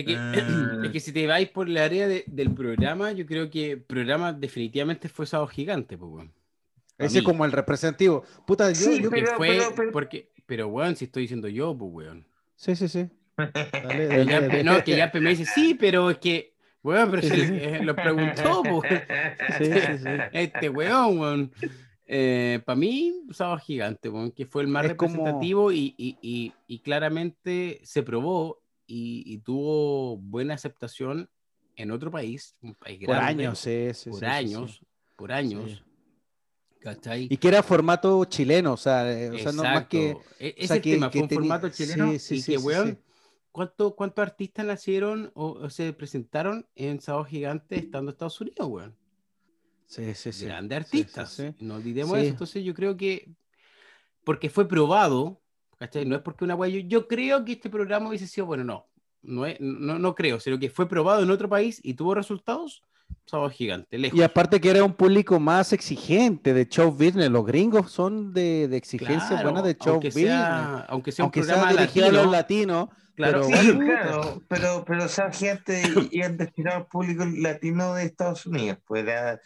Es que, mm. que, si te vais por la área del programa, yo creo que el programa definitivamente fue Sábado Gigante, pues, weón. Ese como el representativo. Puta, yo, yo pero, fue pero, porque, pero weón, si estoy diciendo yo, pues weón. Sí, sí, sí. Dale, dale, no, que ya me dice, sí, pero es que, weón, pero sí, eh, lo preguntó, pues. Sí, sí, sí. Este weón, weón. Eh, para mí, Sábado Gigante, que fue el más representativo y, y, y, claramente se probó y, tuvo buena aceptación en otro país, un país Por grande, años, sí, sí, por sí, años, por años, Sí. ¿cachai? Y que era formato chileno, o sea, eh, o sea no más que. E- o Ese sea, el que- tema, que fue un tenía- formato chileno sí, sí, y sí, que, weón, sí. ¿cuánto- ¿cuántos artistas nacieron o, o se presentaron en Sábado Gigante estando en Estados Unidos, weón? Sí, sí, sí. Grandes artistas. No olvidemos eso. Entonces yo creo que, porque fue probado, ¿cachai? No es porque una weá, yo, yo creo que este programa hubiese sido, bueno, no, no, es- no, no creo, sino que fue probado en otro país y tuvo resultados, Sábado Gigante, lejos. Y aparte que era un público más exigente de show business. Los gringos son de, de exigencia Claro, buena de show aunque business. sea, aunque sea un Aunque sea programa dirigido a latino, los latinos. claro, pero Sí, bueno, claro, pero, pero esa gente y es destinado al público latino de Estados Unidos, pues era-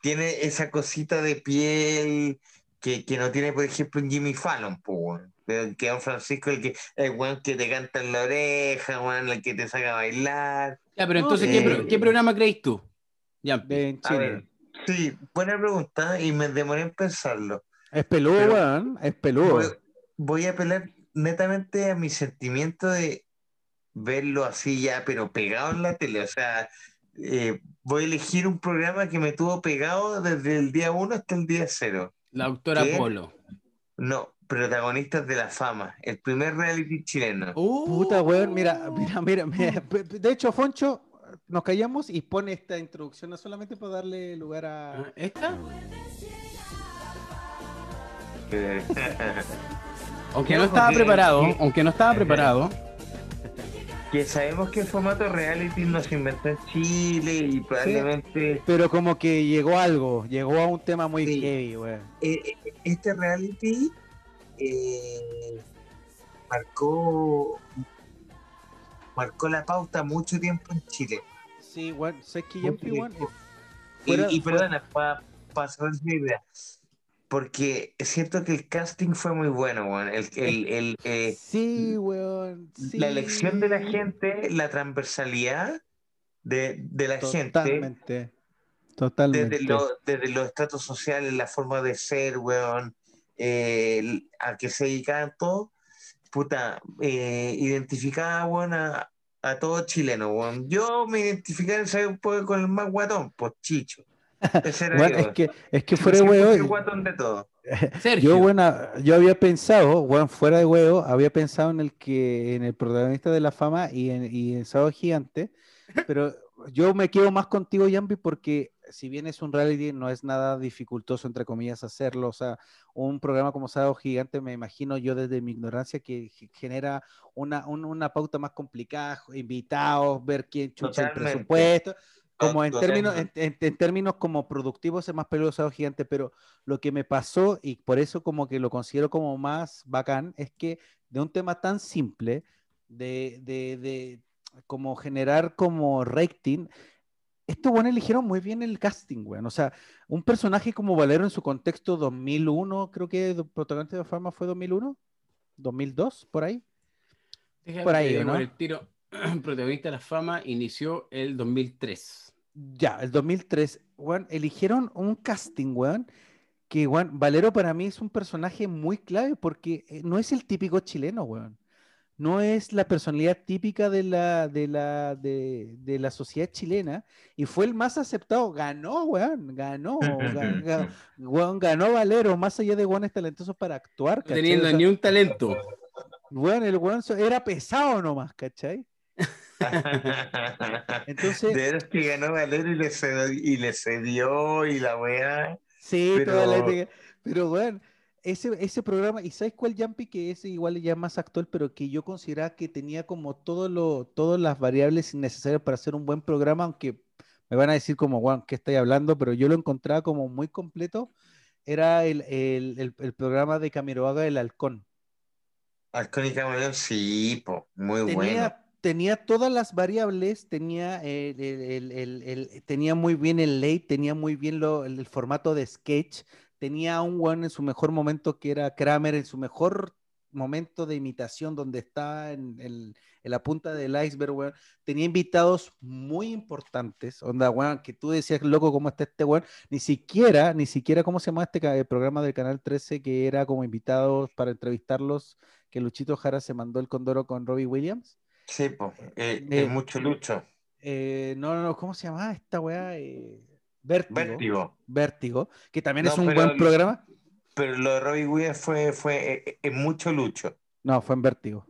tiene esa cosita de piel que, que no tiene, por ejemplo, un Jimmy Fallon, pues, Pero que Don Francisco el que el weón que te canta en la oreja, weón, el que te saca a bailar. Ya, pero entonces, ¿qué, eh, pro- qué programa crees tú? Ya, en A Chile. ver, sí, buena pregunta y me demoré en pensarlo. Es peludo, Pero- weón. Es peludo. Voy, voy a apelar netamente a mi sentimiento de verlo así ya, pero pegado en la tele. O sea, eh, voy a elegir un programa que me tuvo pegado desde el día 1 hasta el día 0. la doctora ¿Qué? Polo. No, protagonistas de la fama. El primer reality chileno. Uh, Puta, weón, mira, mira, mira, mira. De hecho, Foncho, nos callamos y pone esta introducción no solamente para darle lugar a. Ah, ¿Esta? Aunque no estaba preparado, aunque no estaba preparado. que sabemos que el formato reality no se inventó en Chile y probablemente Pero como que llegó algo, llegó a un tema muy Sí. heavy, weón. eh, eh, este reality eh, marcó marcó la pauta mucho tiempo en Chile. Sí, weón, sé que weón, tiempo. Y- perdona, para cerrar esa idea, porque es cierto que el casting fue muy bueno, weón. el, el, el, eh, Sí, weón. sí. la elección de la gente, la transversalidad de, de la gente, Totalmente. Totalmente. desde, lo- desde los estratos sociales, la forma de ser, weón, eh, a que se dedicaban todos, puta, eh, identificaba, weón, a, a todo chileno, weón. Yo me identificaba un poco con el más guatón, pues Chicho. Ese era yo. es que, es que fuera de el weón. guatón de todo. Sergio. Yo, bueno, yo había pensado, bueno, fuera de huevo, había pensado en el que, en el protagonista de la fama y en, y en Sábado Gigante, pero yo me quedo más contigo, Yampi, porque si bien es un reality, no es nada dificultoso, entre comillas, hacerlo. O sea, un programa como Sábado Gigante, me imagino yo desde mi ignorancia, que ge- genera una, un- una pauta más complicada, invitados, ver quién chucha el Totalmente. presupuesto. Como en Totalmente. términos, en, en- términos como productivos es más peludo Sábado Gigante, pero lo que me pasó, y por eso como que lo considero como más bacán, es que de un tema tan simple, de, de, de como generar como rating, estos buenos eligieron muy bien el casting, weón. O sea, un personaje como Valero en su contexto 2001, creo que protagonista de Fama fue 2001, 2002, por ahí. Déjame por ahí, que ¿o no? el tiro. Protagonista de la fama inició el 2003. Ya, el 2003, weón, eligieron un casting, weón, que, weón, Valero para mí es un personaje muy clave porque eh, no es el típico chileno, weón. No es la personalidad típica de la, de la, de, de la sociedad chilena y fue el más aceptado. Ganó, weón, ganó, ga- ga- weón, ganó Valero, más allá de weones talentosos para actuar, No ¿cachai? teniendo O sea, ni un talento. weón, el weón era pesado nomás, ¿cachai? Entonces, de veras que ganó Valero y le cedió y, le cedió, y la weá. Sí, Pero- toda la. Pero bueno, ese, ese programa, ¿y sabes cuál Jumpy? Que ese igual ya es más actual, pero que yo consideraba que tenía como todo lo, todas las variables necesarias para hacer un buen programa, aunque me van a decir como, Juan, ¿qué estoy hablando? Pero yo lo encontraba como muy completo. Era el, el, el- el programa de Camiroaga El Halcón. Halcón y Camaleón, sí, po, muy Tenía, bueno. tenía todas las variables, tenía, el, el- tenía muy bien el late, tenía muy bien lo- el formato de sketch, tenía a un one en su mejor momento que era Kramer, en su mejor momento de imitación, donde está en, el- en la punta del iceberg, weón. Tenía invitados muy importantes, onda, weón, que tú decías, loco, ¿cómo está este weón? Ni siquiera, ni siquiera, ¿cómo se llama este ca- programa del Canal 13 que era como invitados para entrevistarlos, que Luchito Jara se mandó el condoro con Robbie Williams? Sí, po, eh, Eh, es mucho lucho. No, no, ¿cómo se llama esta weá? Vértigo. Vértigo. Vértigo, que también No, es un pero buen el- programa. Pero lo de Robbie Williams fue, fue eh, eh, mucho lucho. No, fue en Vértigo.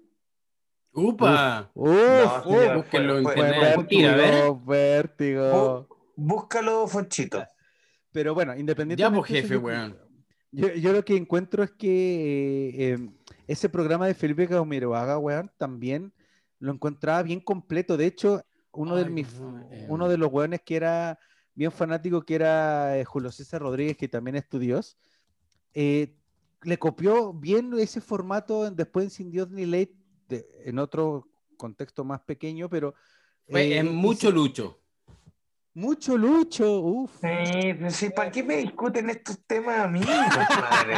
¡Upa! Uf, No, uf, búsquenlo en fue- fue. Vértigo, Vértigo. Bú- Búscalo, Fonchito. Pero bueno, Ya, independientemente. pues, de eso, jefe, yo- weón. Yo, yo lo que encuentro es que eh, eh, ese programa de Felipe Caumiroaga, weón, también lo encontraba bien completo. De hecho, uno, de, Ay, mis, weón, eh. uno de los weones que era bien fanático, que era eh, Julio César Rodríguez, que también estudió, eh, le copió bien ese formato en- después en Sin Dios ni Ley, de- en otro contexto más pequeño, pero... Fue eh, en mucho lucho. Mucho lucho, uff. Sí, pero sí, ¿para qué me discuten estos temas a mí, compadre?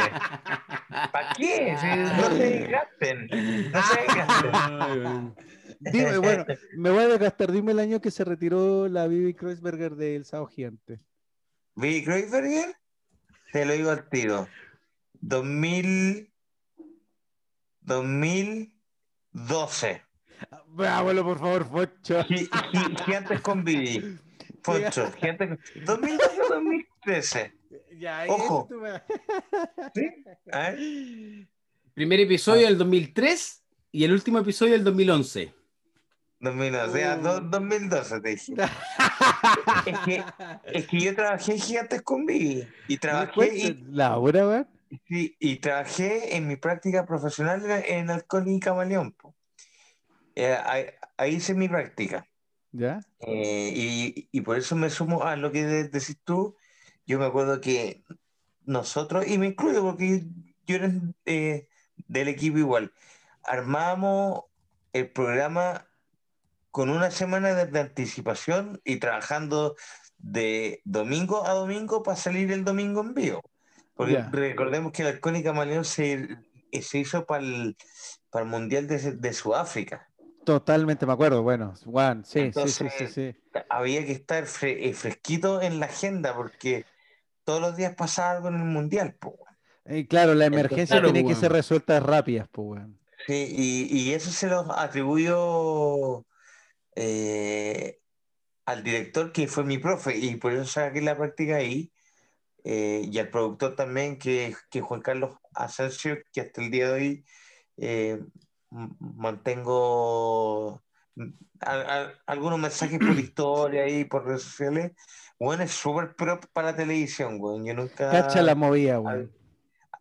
¿Para qué? Sí, no se desgasten. No se desgasten. Dime, bueno, me voy a desgastar. Dime el año que se retiró la Bibi Kreuzberger del Sao Gigante. Billy Kreuzberger, te lo digo al tiro. 2000, 2012. Vámonos, por favor, gi- Gigantes con Billy. Foncho, Gigantes con... 2012 o 2013. Ya, Ojo. esto me- ¿Sí? A ver. Primer episodio del 2003 y el último episodio del 2011. 2012, ya, Uh. do- 2012 te dije. Es que, es que yo trabajé en Gigantes con Billy. Y ¿Me trabajé, y? La hora, weón. Sí, y trabajé en mi práctica profesional en- Alcohol y Camaleón. Eh, ahí, ahí hice mi práctica. ¿Ya? Eh, y, y por eso me sumo a lo que de- decís tú. Yo me acuerdo que nosotros, y me incluyo porque yo era eh, del equipo igual, armábamos el programa con una semana de, de anticipación y trabajando de domingo a domingo para salir el domingo en vivo. Porque Ya. recordemos que el Alcohol y Camaleón se, eh, se hizo para el, para el Mundial de, de Sudáfrica. Totalmente me acuerdo. Bueno, Juan, sí, sí, sí, sí, Entonces, sí. había que estar fre- eh, fresquito en la agenda porque todos los días pasaba algo en el mundial. po. Eh, claro, la emergencia claro, tiene que weón. ser resuelta rápidas, pues, weón. Sí, y, y eso se lo atribuyo eh, al director que fue mi profe y por eso saqué la práctica ahí. eh, y al productor también, que, que Juan Carlos Asensio, que hasta el día de hoy eh, mantengo al- al- algunos mensajes por historia y por redes sociales. Bueno, es súper pro para televisión, weón. Yo nunca Cacha la movida, weón.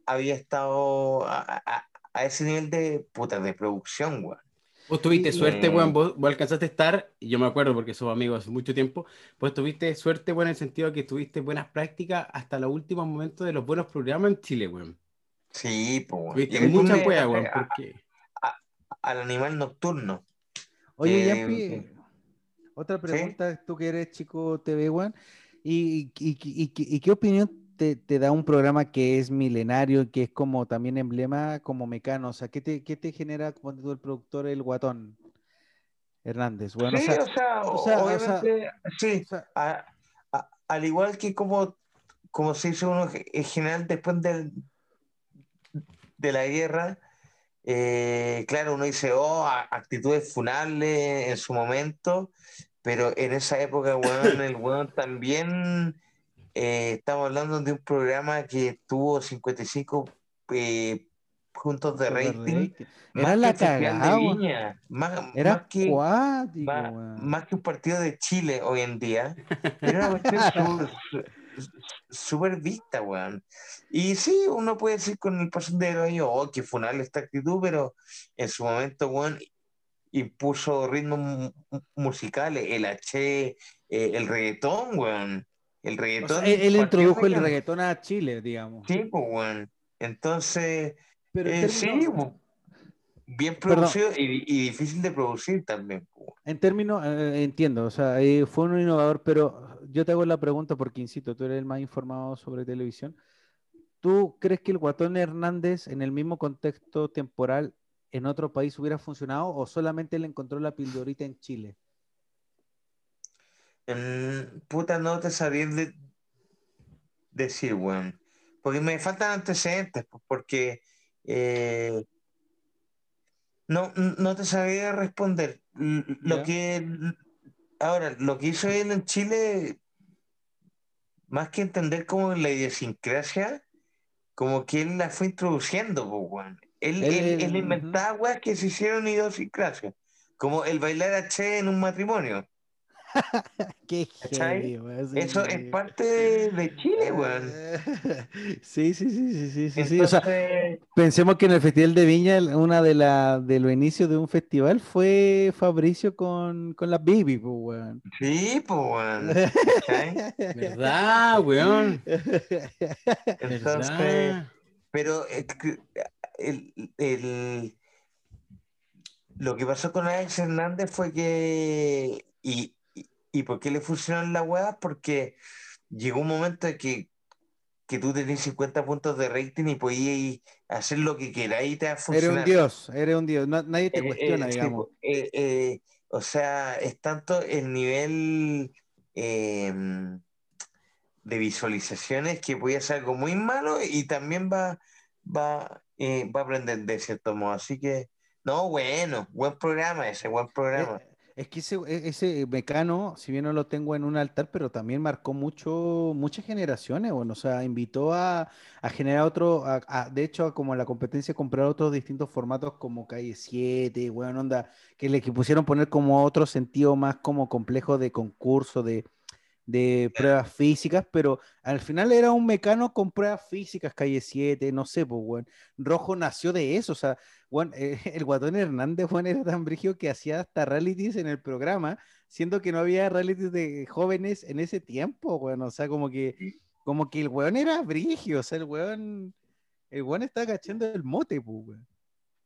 había estado a, a- a ese nivel de puta de producción, weón. Vos tuviste suerte, Eh. weón. Vos, vos alcanzaste a estar, y yo me acuerdo porque somos amigos hace mucho tiempo. Vos tuviste suerte, weón, en el sentido de que tuviste buenas prácticas hasta los últimos momentos de los buenos programas en Chile, weón. Sí, pues, weón. Tuviste mucha me- wea, weón. a- Porque... al animal nocturno. Oye, Eh, eh, otra pregunta, tú que eres chico TV, weón, ¿y, y, y- y- y qué opinión te, te da un programa que es milenario, que es como también emblema, como Mecano? O sea, ¿qué te, qué te genera cuando tú el productor, el guatón Hernández? Bueno, o sí, sea, o sea, o sea, o obviamente, sí, o sea, a- a- al igual que como, como se hizo uno en general después del, de la guerra, eh, claro, uno dice, oh, actitudes funables en su momento, pero en esa época, weón, el weón también, eh, estamos hablando de un programa que tuvo 55 eh, puntos de rating. Era que la de cagada, más, era más que, cuático, más, más que un partido de Chile hoy en día. Era una cuestión súper vista, weón. Y sí, uno puede decir con el paso de los años, oh, qué funal esta actitud, pero en su momento, weón, impuso ritmos mu- mu- musicales, el H, eh, el reggaetón, weón. El O sea, reggaetón. él, introdujo el reggaetón. reggaetón a Chile, digamos. Sí, pues, weón. Entonces, Pero eh, sí, weón. bien producido y, y difícil de producir también. pues. En términos, eh, entiendo, o sea, eh, fue un innovador, pero yo te hago la pregunta porque, insisto, tú eres el más informado sobre televisión. ¿Tú crees que el Guatón Hernández en el mismo contexto temporal en otro país hubiera funcionado o solamente él encontró la pildorita en Chile? Puta, no te sabría de- decir, weón. Porque me faltan antecedentes, pues, porque eh, no, no te sabría responder. Lo que, ahora, lo que hizo él en Chile, más que entender como la idiosincrasia, como que él la fue introduciendo, pues, weón. Él, Él- él, él inventaba weas que se hicieron idiosincrasia, como el bailar a Che en un matrimonio. Qué heavy, weón, sí, Eso sí. es parte de, de Chile, weón. Sí, sí, sí, sí, sí, sí, sí. O sea, Entonces, pensemos que en el Festival de Viña, una de, la, de los inicios de un festival fue Fabricio con, con la Baby, pues, weón. sí, pues, weón. ¿Verdad, weón? Entonces, ¿Verdad? pero el, el- lo que pasó con Alex Hernández fue que. Y, y, por qué le funcionó la weá? Porque llegó un momento de que, que tú tenés 50 puntos de rating y podías hacer lo que queráis y te va a Eres funcionar. un dios, eres un dios. No- nadie te Eh, cuestiona, eh, digamos. eh, o sea, es tanto el nivel eh, de visualizaciones que puede ser algo muy malo y también va, va, va a aprender de cierto modo. Así que, no, bueno, buen programa ese, buen programa. Es que ese, e- ese mecano, si bien no lo tengo en un altar, pero también marcó mucho, muchas generaciones, bueno, o sea, invitó a, generar otro, a- de hecho, a como la competencia, comprar otros distintos formatos como Calle 7, bueno, onda, que le pusieron poner como otro sentido más como complejo de concurso, de, de pruebas físicas, pero al final era un mecano con pruebas físicas, Calle 7, no sé, pues, weón. Rojo nació de eso, o sea, weón, eh, el Guatón Hernández, weón, era tan brígido que hacía hasta realities en el programa, siendo que no había realities de jóvenes en ese tiempo, weón, o sea, como que, como que el weón era brígido, o sea, el weón, el weón estaba cachando el mote, pues, weón.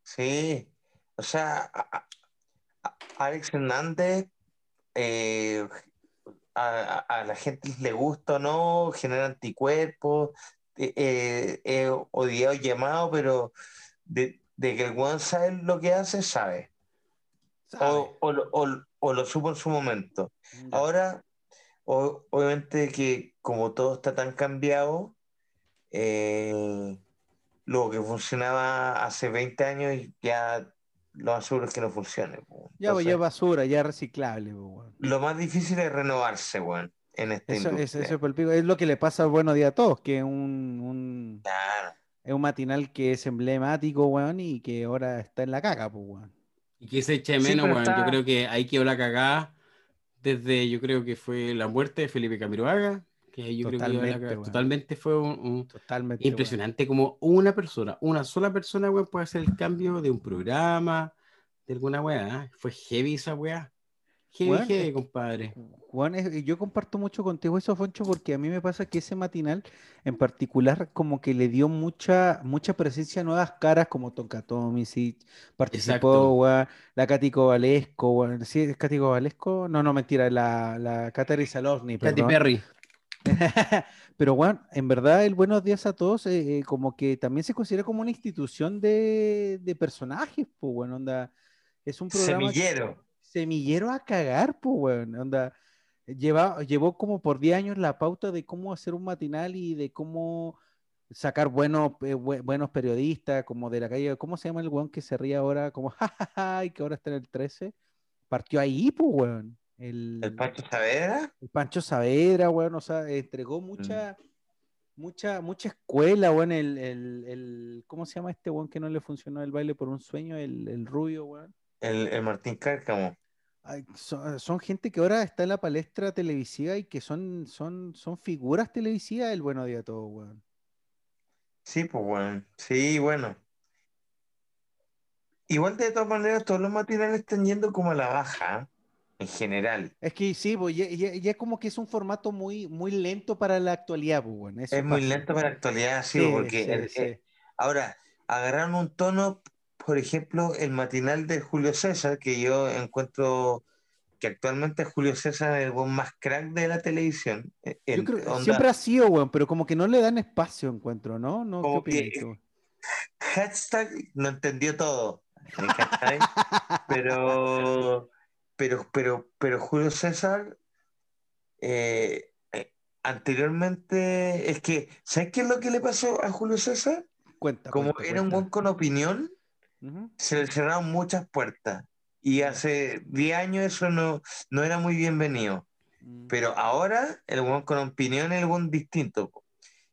Sí, o sea, a- a- a- Alex Hernández, eh, a, a- la gente le gusta o no, genera anticuerpos, eh, eh, eh, odiado llamado, pero de, de que el weón sabe lo que hace, sabe. ¿sabe? O, o lo- o- o lo supo en su momento. Ahora, obviamente que como todo está tan cambiado, eh, lo que funcionaba hace 20 años ya lo más seguro es que no funcione. Ya, pues, ya basura, ya reciclable, pues, lo más difícil es renovarse, weón, en esta Eso, es, eso es por pico. Es lo que le pasa al Buenos Días a Todos, que es un, un- Claro. es un matinal que es emblemático, weón, y que ahora está en la caca, pues, weón. Y que se eche Sí, menos, pero weón. está- Yo creo que ahí quedó la cagada desde, yo creo que fue la muerte de Felipe Camiroaga, que yo creo que Totalmente. Totalmente fue un, un- Totalmente. impresionante como una persona, una sola persona, weón, puede hacer el cambio de un programa, de alguna weá. ¿eh? Fue heavy esa weá. Heavy, Weón, heavy, compadre. Juan, yo comparto mucho contigo eso, Foncho, porque a mí me pasa que ese matinal en particular como que le dio mucha, mucha presencia a nuevas caras como Tonka Tomisic, participó, la Katy Valesco, weón, ¿sí es Katy Valesco? No, no, mentira, la, la Salosny, Katy. Perry. Pero, Juan, en verdad, el Buenos Días a Todos, eh, eh, como que también se considera como una institución de, de personajes, pues, bueno, onda, es un programa que- Semillero. semillero a cagar, pues, weón. Onda, lleva, llevó como por 10 años la pauta de cómo hacer un matinal y de cómo sacar buenos, eh, bue- buenos periodistas, como de la calle, ¿cómo se llama el weón que se ríe ahora? Como, jajaja, y que ahora está en el 13. Partió ahí, pues, weón. El, El Pancho Saavedra. el Pancho Saavedra, weón, o sea, entregó mucha, mucha, mucha escuela, weón, el, el, el- ¿cómo se llama este weón que no le funcionó el baile por un sueño? El, el rubio, weón. El, el Martín Cárcamo. Ay, son, son gente que ahora está en la palestra televisiva y que son, son, son figuras televisivas el Buenos Días a Todos, weón. Sí, pues bueno. Sí, bueno. Igual de todas maneras, todos los matinales están yendo como a la baja, ¿eh? En general. Es que sí, pues, ya, ya- ya como que es un formato muy, muy lento para la actualidad, weón. Eso Es muy pasa. lento para la actualidad, sí, Sí, porque sí, el- sí. eh, ahora agarraron un tono, por ejemplo, el matinal de Julio César, que yo encuentro que actualmente Julio César es el buen más crack de la televisión. eh, Yo creo onda- siempre ha sido, weón, pero como que no le dan espacio, encuentro, ¿no? ¿No? ¿Qué Como que- tú? hashtag no entendió todo. ¿me cachai? pero, pero, pero, pero Julio César, eh, eh, anteriormente, es que, ¿sabes qué es lo que le pasó a Julio César? Cuenta, Como cuenta, era un cuenta. buen con opinión, Ujú. se le cerraron muchas puertas. Y hace 10 años eso no, no era muy bienvenido. Mm. Pero ahora el buen con opinión es el buen distinto.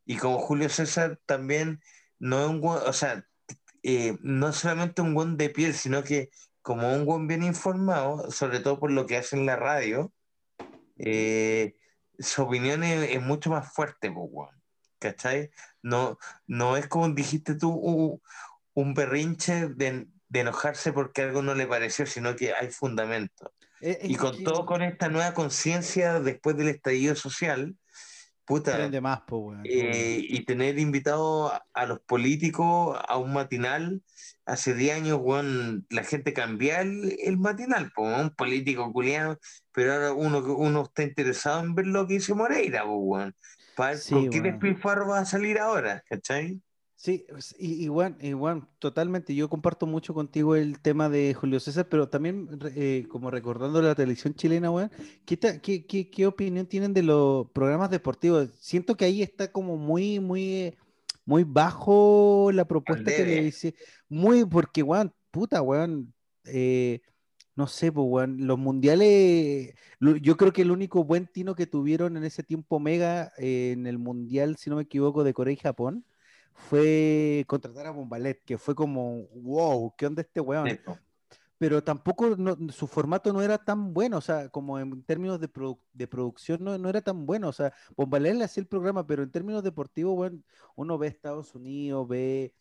Y como Julio César también no es un buen, o sea, eh, no solamente un buen de piel, sino que como un buen bien informado, sobre todo por lo que hace en la radio, eh, su opinión es, mucho más fuerte, pues, ¿cachai? No, no es como dijiste tú, un, berrinche de, enojarse porque algo no le pareció, sino que hay fundamento. Eh, y con todo, con esta nueva conciencia después del estallido social, puta, más, eh, y tener invitado a, los políticos a un matinal, hace 10 años, la gente cambia el, matinal, pues, un político culiado, pero ahora uno, uno está interesado en ver lo que dice Moreira, pues, ¿Con qué despilfarro va a salir ahora? ¿Cachai? Sí, igual, igual, totalmente. Yo comparto mucho contigo el tema de Julio César, pero también, eh, como recordando la televisión chilena, weón, ¿qué, qué, opinión tienen de los programas deportivos? Siento que ahí está como muy, muy, muy bajo la propuesta que le dice. Muy, porque, weón, puta, weón, eh, no sé, pues, weón, los mundiales, yo creo que el único buen tino que tuvieron en ese tiempo mega eh, en el mundial, si no me equivoco, de Corea y Japón, fue contratar a Bombalet, que fue como, wow, ¿qué onda este weón? Pero tampoco su formato no era tan bueno, o sea, como en términos de, producción no, era tan bueno, o sea, Bombalet le hacía el programa, pero en términos deportivos, bueno, uno ve Estados Unidos, ve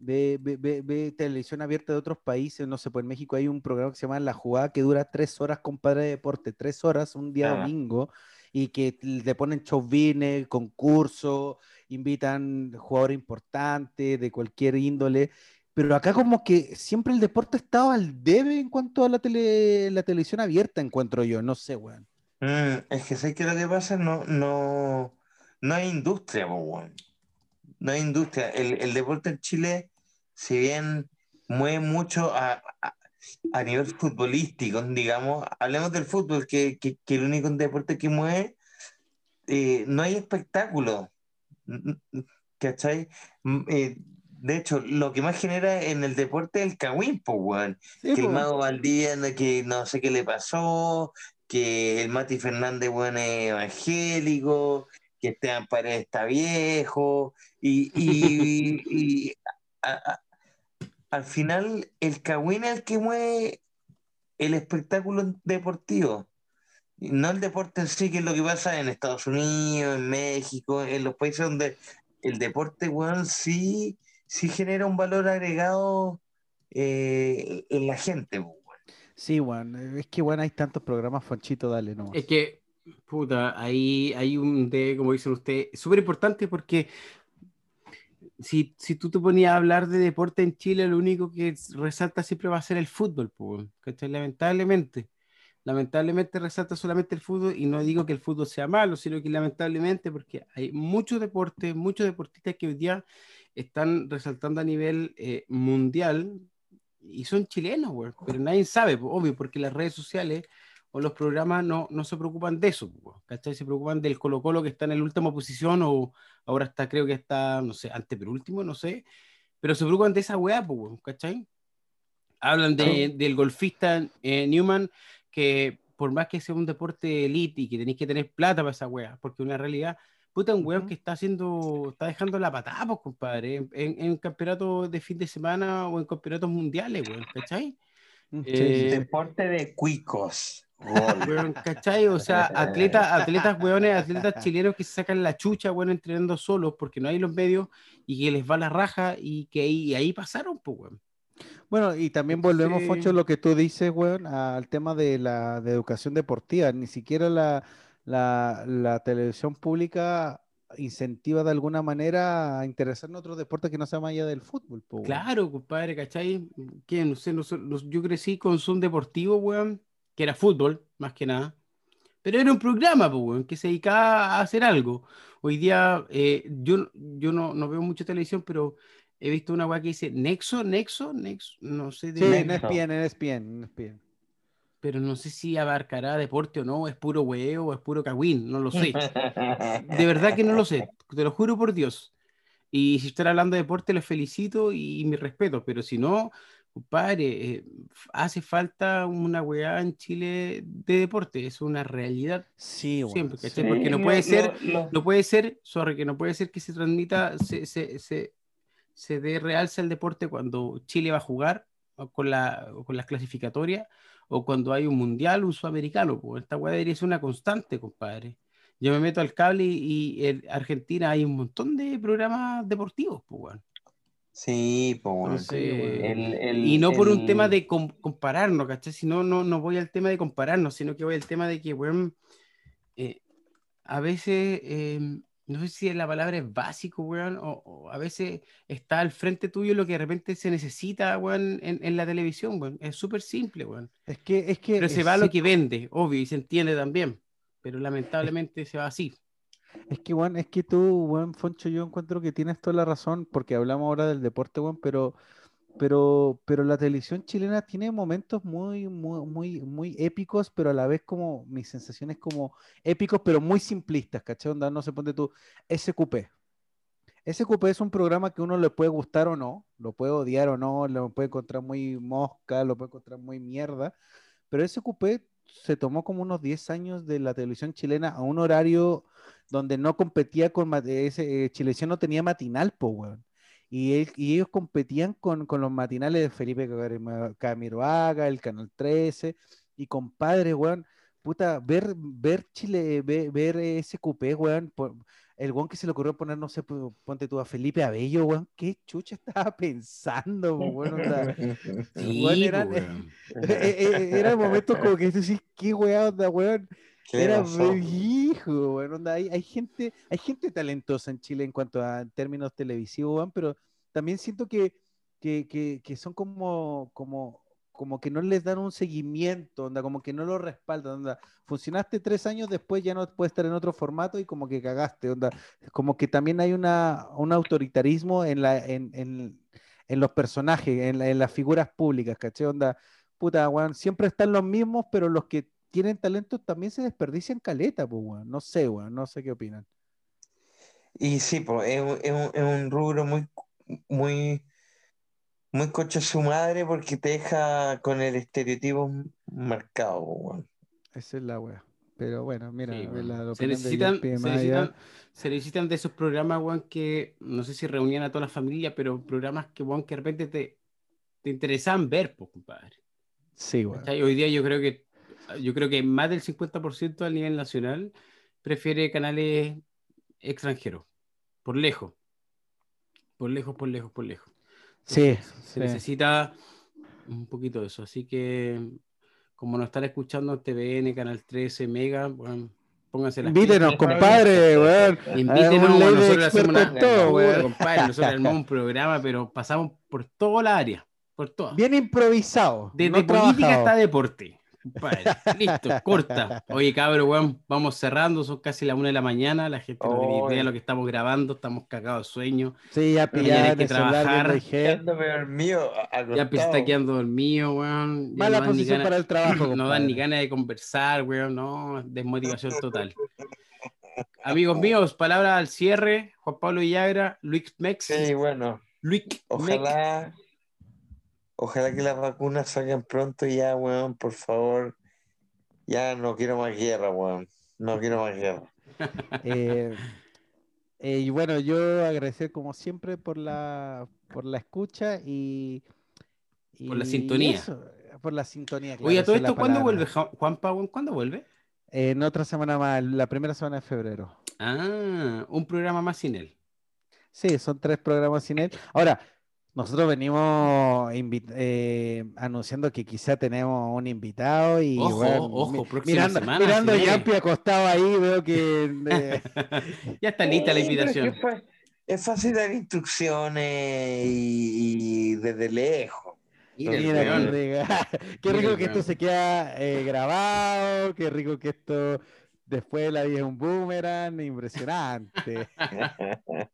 ve, televisión abierta de otros países, no sé, pues en México hay un programa que se llama La Jugada que dura tres horas, compadre de deporte, tres horas un día domingo, y que le ponen showbines, concursos, invitan jugadores importantes de cualquier índole. Pero acá como que siempre el deporte estaba al debe en cuanto a la, tele, la televisión abierta, encuentro yo, no sé, weón. Mm, es que sé que lo que pasa no, no, no hay industria, weón no hay industria. El, deporte en Chile, si bien mueve mucho a, nivel futbolístico, digamos, hablemos del fútbol, que, que, el único deporte que mueve, eh, no hay espectáculo. ¿Cachai? Mm, eh, de hecho, lo que más genera en el deporte es el cagüín, pues, que el Mago Valdivia, que no sé qué le pasó, que el Mati Fernández, bueno, es evangélico, que Esteban Paredes está viejo, y, al final el Cagüín es el que mueve el espectáculo deportivo. No el deporte en sí, que es lo que pasa en Estados Unidos, en México, en los países donde el deporte, bueno, sí, sí genera un valor agregado eh, en la gente, bueno. Sí, bueno, es que bueno, hay tantos programas, Fonchito, dale, no. Es que, puta, ahí hay un de, como dicen ustedes, súper importante porque si, si, tú te ponías a hablar de deporte en Chile, lo único que resalta siempre va a ser el fútbol, ¿cachai? Lamentablemente. Lamentablemente resalta solamente el fútbol y no digo que el fútbol sea malo, sino que lamentablemente porque hay muchos deportes, muchos deportistas que hoy día están resaltando a nivel eh, mundial y son chilenos, pero nadie sabe, obvio, porque las redes sociales o los programas no, no se preocupan de eso, ¿cachai? Se preocupan del Colo Colo que está en la última posición o ahora está, creo que está, no sé, antepenúltimo, no sé, pero se preocupan de esa weá, ¿cachai? Hablan de, del golfista eh, Newman que por más que sea un deporte elite y que tenéis que tener plata para esa weá, porque una realidad, puta, un weón que está haciendo, está dejando la patada, pues, compadre, en, en, campeonatos de fin de semana o en campeonatos mundiales, weón, ¿cachai? Eh, deporte de cuicos. ¿cachai? O sea, atletas, atletas, weones, atletas chilenos que se sacan la chucha, bueno, entrenando solos porque no hay los medios y que les va la raja y que ahí, ahí pasaron, pues, weón. Bueno, y también volvemos, Focho, lo que tú dices, weón, al tema de la de educación deportiva. Ni siquiera la, la, la televisión pública incentiva de alguna manera a interesarnos en otros deportes que no sea más allá del fútbol. claro, compadre, ¿cachai? Que no sé, yo crecí con Zoom deportivo, weón que era fútbol, más que nada. Pero era un programa, pues, que se dedicaba a hacer algo. Hoy día, eh, yo, yo no, no, veo mucha televisión, pero he visto una weá que dice Nexo, Nexo, Nexo, no sé. De... Sí, en ESPN, en ESPN, ESPN. Pero no sé si abarcará deporte o no, es puro huevo o es puro cagüín, no lo sé. De verdad que no lo sé, te lo juro por Dios. Y si están hablando de deporte, les felicito y, y mi respeto, pero si no, compadre, eh, hace falta una weá en Chile de deporte, es una realidad. Sí, siempre, Porque no puede ser, no puede ser, sorry, que no puede ser que se transmita, se, se, se, se dé realce al deporte cuando Chile va a jugar con, la, con las clasificatorias o cuando hay un mundial, un sudamericano. Pues esta weá debería ser una constante, compadre. Yo me meto al cable y, en Argentina hay un montón de programas deportivos, pues, Sí, pues. y no por un tema de compararnos, ¿cachai? Si no, no, voy al tema de compararnos, sino que voy al tema de que, bueno, eh, a veces, em, no sé si la palabra es básico, weón, o, a veces está al frente tuyo lo que de repente se necesita, weón, en, la televisión, weón. Es súper simple, weón. Es que, es que. Pero se va a lo que vende, obvio, y se entiende también. Pero lamentablemente se va así. Es que, Juan, es que tú, buen Foncho, yo encuentro que tienes toda la razón, porque hablamos ahora del deporte, Juan, pero, pero, pero la televisión chilena tiene momentos muy, muy, muy, muy épicos, pero a la vez como, mis sensaciones como épicos, pero muy simplistas, ¿cachai? Onda, no se pone tú, SQP. SQP es un programa que uno le puede gustar o no, lo puede odiar o no, lo puede encontrar muy mosca, lo puede encontrar muy mierda, pero SQP se tomó como unos 10 años de la televisión chilena a un horario donde no competía con ese eh, no tenía matinal, po, weón. Y, ellos competían con, los matinales de Felipe Camiroaga, el Canal 13, y compadre, weón, puta, ver, ver Chile, ver, ver SQP, weón, el weón que se le ocurrió poner, no sé, ponte tú a Felipe Abello, weón, qué chucha estaba pensando, weón. sí, eran, era momentos como que decís, qué weón, onda, weón. Era hijo, bueno, onda, hay, hay, gente, hay gente talentosa en Chile en cuanto a términos televisivos, weón, pero también siento que, que, que, que son como, como como que no les dan un seguimiento, onda, como que no lo respaldan, onda. Funcionaste tres años, después ya no puedes estar en otro formato y como que cagaste, onda. Como que también hay una, un autoritarismo en, la, en, en, en los personajes, en, en, las figuras públicas, ¿caché? Onda, puta, weón, siempre están los mismos, pero los que tienen talento también se desperdician caleta, pues, weón. No sé, weón, no sé qué opinan. Y sí, pues, es, es, un, es un rubro muy, muy muy coche su madre porque te deja con el estereotipo marcado, weón. Esa es la wea. Pero bueno, mira, se, necesitan, se, necesitan, de esos programas, weón, que no sé si reunían a toda la familia, pero programas que, weón, que de repente te, te interesan ver, pues, compadre. Sí, weón. Hoy día yo creo que yo creo que más del 50% a nivel nacional prefiere canales extranjeros, por lejos. Por lejos, por lejos, por lejos. Sí. Se necesita un poquito de eso. Así que, como nos están escuchando TVN, Canal 13, Mega, bueno, pónganse las Invítenos, compadre, weón. Invítenos, nosotros hacemos una, todo, compadre, nosotros armamos un programa, pero pasamos por toda la área, por todas. Bien improvisado. Desde política hasta deporte listo, corta. Oye, cabrón, weón, vamos cerrando, son casi las una de la mañana, la gente no tiene idea de lo que estamos grabando, estamos cagados de sueño. Sí, ya pillaron que trabajar. dormido, ya está quedando dormido, weón. Mala posición para el trabajo. no dan ni ganas de conversar, weón, no, desmotivación total. Amigos míos, palabra al cierre, Juan Pablo Villagra, Luis Mex. Sí, bueno. Luis Ojalá. Ojalá que las vacunas salgan pronto ya, weón, por favor. Ya no quiero más guerra, weón. No quiero más guerra. Eh, eh, y bueno, yo agradecer como siempre por la, por la escucha y, por la sintonía. por la sintonía. Oye, ¿a todo esto cuándo vuelve, Juan Pablo? ¿Cuándo vuelve? en otra semana más, la primera semana de febrero. Ah, un programa más sin él. Sí, son tres programas sin él. Ahora, nosotros venimos eh, anunciando que quizá tenemos un invitado y ojo, ojo, mirando, semana, mirando a Yampi acostado ahí, veo que ya está lista la invitación. Es, fácil dar instrucciones y, desde lejos. Mira, qué rico que esto se queda eh, grabado, qué rico que esto después la vida es un boomerang, impresionante.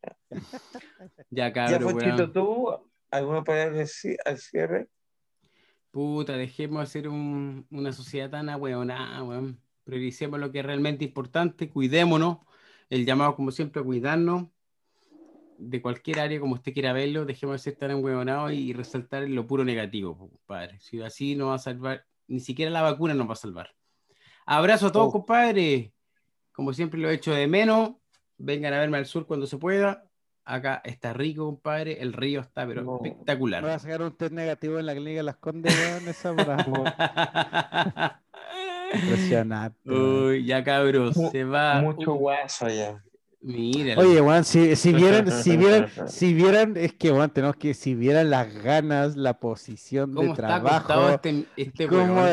ya, cabrón. Ya, tú, ¿alguna palabra al cierre? Puta, dejemos de hacer una sociedad tan ahueonada, weón. Prioricemos lo que es realmente importante, cuidémonos. El llamado, como siempre, a cuidarnos. de cualquier área como usted quiera verlo, dejemos de ser tan enhuevonados y resaltar lo puro negativo, compadre. Si así no va a salvar, ni siquiera la vacuna nos va a salvar. Abrazo a todos, oh. compadre. Como siempre lo he hecho de menos. Vengan a verme al sur cuando se pueda. Acá está rico, compadre. El río está, pero espectacular. Voy a sacar un test negativo en la clínica de Las Condes, esa Impresionante. Uy, ya cabros, se va. Mucho guaso allá. Mira. Oye, Juan, si, si, vieran, si vieran, si vieran, es que Juan, tenemos que, si vieran las ganas, la posición de trabajo, este, este cómo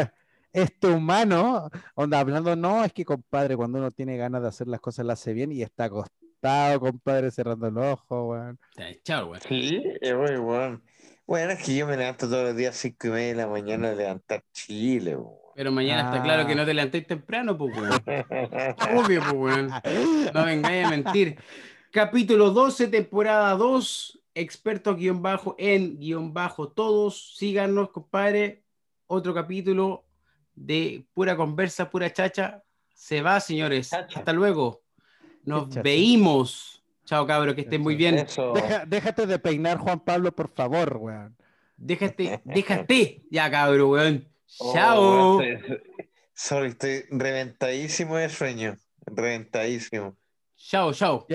este humano, onda, hablando, no, es que compadre, cuando uno tiene ganas de hacer las cosas, las hace bien y está acostado, compadre, cerrando el ojo, weón. Chao, weón. Sí, es muy bueno. Bueno, es que yo me levanto todos los días a 5 y media de la mañana a levantar Chile, weón. Pero mañana está claro que no te levantéis temprano, pues, weón. Obvio, pues, weón. No vengáis a mentir. Capítulo 12, temporada 2, experto guion bajo en guion bajo todos. Síganos, compadre. Otro capítulo de pura conversa, pura chacha. Se va, señores. Hasta luego. Nos veimos. Chao, cabro, que estén muy bien. déjate de peinar, Juan Pablo, por favor, weón. Déjate, déjate. Ya, cabro, weón. Oh, Chao. sorry, estoy reventadísimo de sueño. Reventadísimo. Chao, chao.